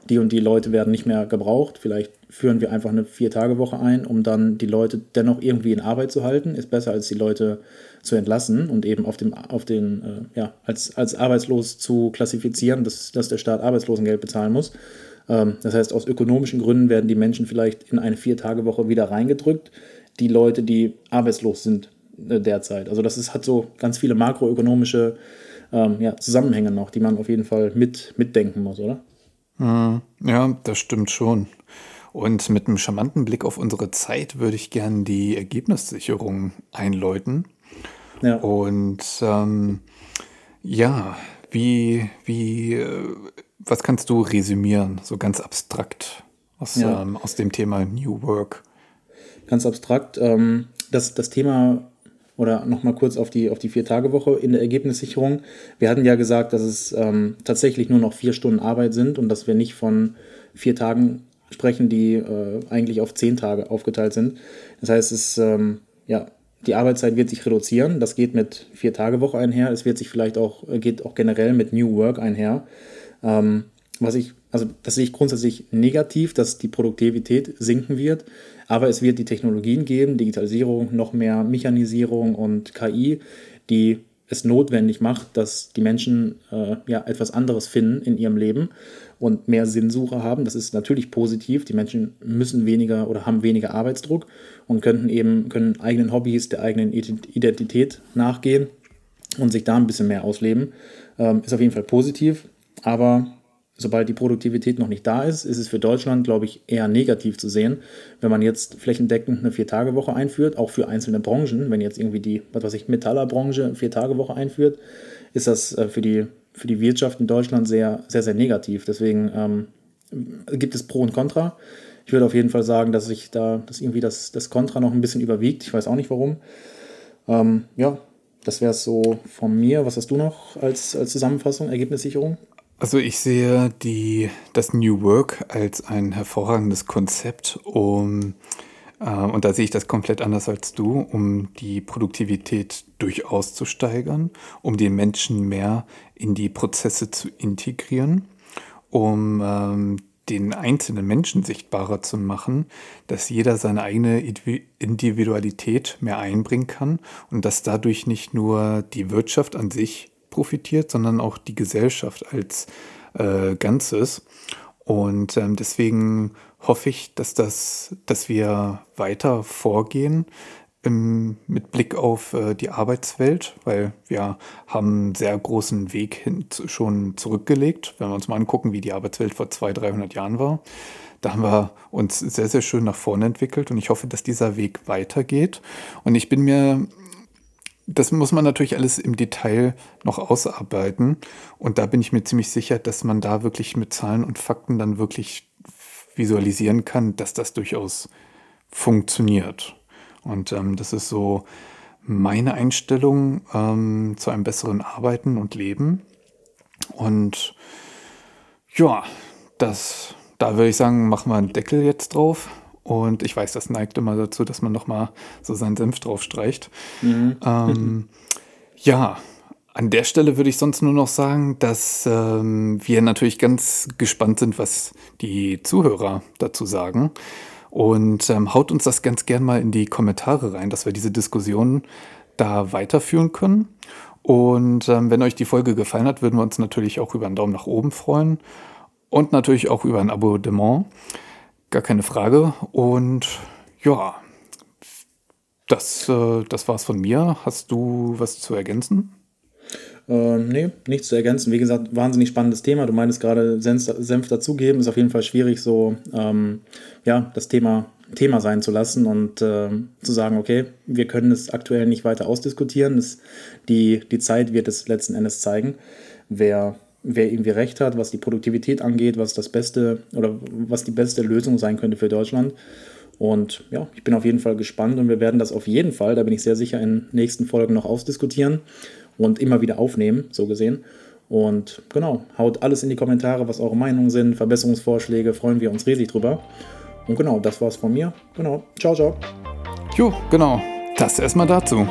die und die Leute werden nicht mehr gebraucht, vielleicht führen wir einfach eine Vier-Tage-Woche ein, um dann die Leute dennoch irgendwie in Arbeit zu halten. Ist besser, als die Leute zu entlassen und eben auf dem, auf den, äh, ja, als, als arbeitslos zu klassifizieren, dass, dass der Staat Arbeitslosengeld bezahlen muss. Ähm, das heißt, aus ökonomischen Gründen werden die Menschen vielleicht in eine Vier-Tage-Woche wieder reingedrückt. Die Leute, die arbeitslos sind äh, derzeit. Also das ist, hat so ganz viele makroökonomische ähm, ja, Zusammenhänge noch, die man auf jeden Fall mit, mitdenken muss, oder? Mhm. Ja, das stimmt schon. Und mit einem charmanten Blick auf unsere Zeit würde ich gerne die Ergebnissicherung einläuten. Ja. Und ähm, ja, wie, wie, äh, was kannst du resümieren, so ganz abstrakt aus, ja. ähm, aus dem Thema New Work? Ganz abstrakt. Ähm, das, das Thema oder nochmal kurz auf die, auf die Vier-Tage-Woche in der Ergebnissicherung. Wir hatten ja gesagt, dass es ähm, tatsächlich nur noch vier Stunden Arbeit sind und dass wir nicht von vier Tagen sprechen, die äh, eigentlich auf zehn Tage aufgeteilt sind. Das heißt, es, ähm, ja, die Arbeitszeit wird sich reduzieren. Das geht mit Vier-Tage-Woche einher. Es wird sich vielleicht auch, äh, geht auch generell mit New Work einher. Ähm, was ich, also das sehe ich grundsätzlich negativ, dass die Produktivität sinken wird. Aber es wird die Technologien geben, Digitalisierung, noch mehr Mechanisierung und KI, die es notwendig macht, dass die Menschen äh, ja etwas anderes finden in ihrem Leben und mehr Sinnsuche haben. Das ist natürlich positiv. Die Menschen müssen weniger oder haben weniger Arbeitsdruck und könnten eben können eigenen Hobbys, der eigenen Identität nachgehen und sich da ein bisschen mehr ausleben. Ähm, ist auf jeden Fall positiv, aber sobald die Produktivität noch nicht da ist, ist es für Deutschland, glaube ich, eher negativ zu sehen, wenn man jetzt flächendeckend eine Vier-Tage-Woche einführt, auch für einzelne Branchen. Wenn jetzt irgendwie die, was weiß ich, Metallerbranche Vier-Tage-Woche einführt, ist das äh, für, die, für die Wirtschaft in Deutschland sehr, sehr, sehr negativ. Deswegen ähm, gibt es Pro und Contra. Ich würde auf jeden Fall sagen, dass sich da, dass irgendwie das, das Contra noch ein bisschen überwiegt. Ich weiß auch nicht warum. Ähm, ja, das wäre es so von mir. Was hast du noch als, als Zusammenfassung, Ergebnissicherung? Also ich sehe die, das New Work als ein hervorragendes Konzept, um, äh, und da sehe ich das komplett anders als du, um die Produktivität durchaus zu steigern, um den Menschen mehr in die Prozesse zu integrieren, um ähm, den einzelnen Menschen sichtbarer zu machen, dass jeder seine eigene Individualität mehr einbringen kann und dass dadurch nicht nur die Wirtschaft an sich profitiert, sondern auch die Gesellschaft als äh, Ganzes. Und ähm, deswegen hoffe ich, dass, das, dass wir weiter vorgehen im, mit Blick auf äh, die Arbeitswelt, weil wir haben einen sehr großen Weg hin, schon zurückgelegt. Wenn wir uns mal angucken, wie die Arbeitswelt vor 200, 300 Jahren war, da haben wir uns sehr, sehr schön nach vorne entwickelt und ich hoffe, dass dieser Weg weitergeht. Und ich bin mir das muss man natürlich alles im Detail noch ausarbeiten. Und da bin ich mir ziemlich sicher, dass man da wirklich mit Zahlen und Fakten dann wirklich visualisieren kann, dass das durchaus funktioniert. Und ähm, das ist so meine Einstellung ähm, zu einem besseren Arbeiten und Leben. Und ja, das, da würde ich sagen, machen wir einen Deckel jetzt drauf. Und ich weiß, das neigt immer dazu, dass man nochmal so seinen Senf drauf streicht. Mhm. Ähm, ja, an der Stelle würde ich sonst nur noch sagen, dass ähm, wir natürlich ganz gespannt sind, was die Zuhörer dazu sagen. Und ähm, haut uns das ganz gern mal in die Kommentare rein, dass wir diese Diskussion da weiterführen können. Und ähm, wenn euch die Folge gefallen hat, würden wir uns natürlich auch über einen Daumen nach oben freuen und natürlich auch über ein Abonnement. Gar keine Frage. Und ja, das, äh, das war's von mir. Hast du was zu ergänzen? Ähm, nee, nichts zu ergänzen. Wie gesagt, wahnsinnig spannendes Thema. Du meinst gerade Senf, dazugeben, ist auf jeden Fall schwierig, so ähm, ja, das Thema Thema sein zu lassen und äh, zu sagen, okay, wir können es aktuell nicht weiter ausdiskutieren. Das, die, die Zeit wird es letzten Endes zeigen, wer wer irgendwie recht hat, was die Produktivität angeht, was das beste oder was die beste Lösung sein könnte für Deutschland. Und ja, ich bin auf jeden Fall gespannt und wir werden das auf jeden Fall, da bin ich sehr sicher, in nächsten Folgen noch ausdiskutieren und immer wieder aufnehmen, so gesehen. Und genau, haut alles in die Kommentare, was eure Meinungen sind, Verbesserungsvorschläge, freuen wir uns riesig drüber. Und genau, das war's von mir. Genau, ciao, ciao. Jo, genau, das erstmal dazu.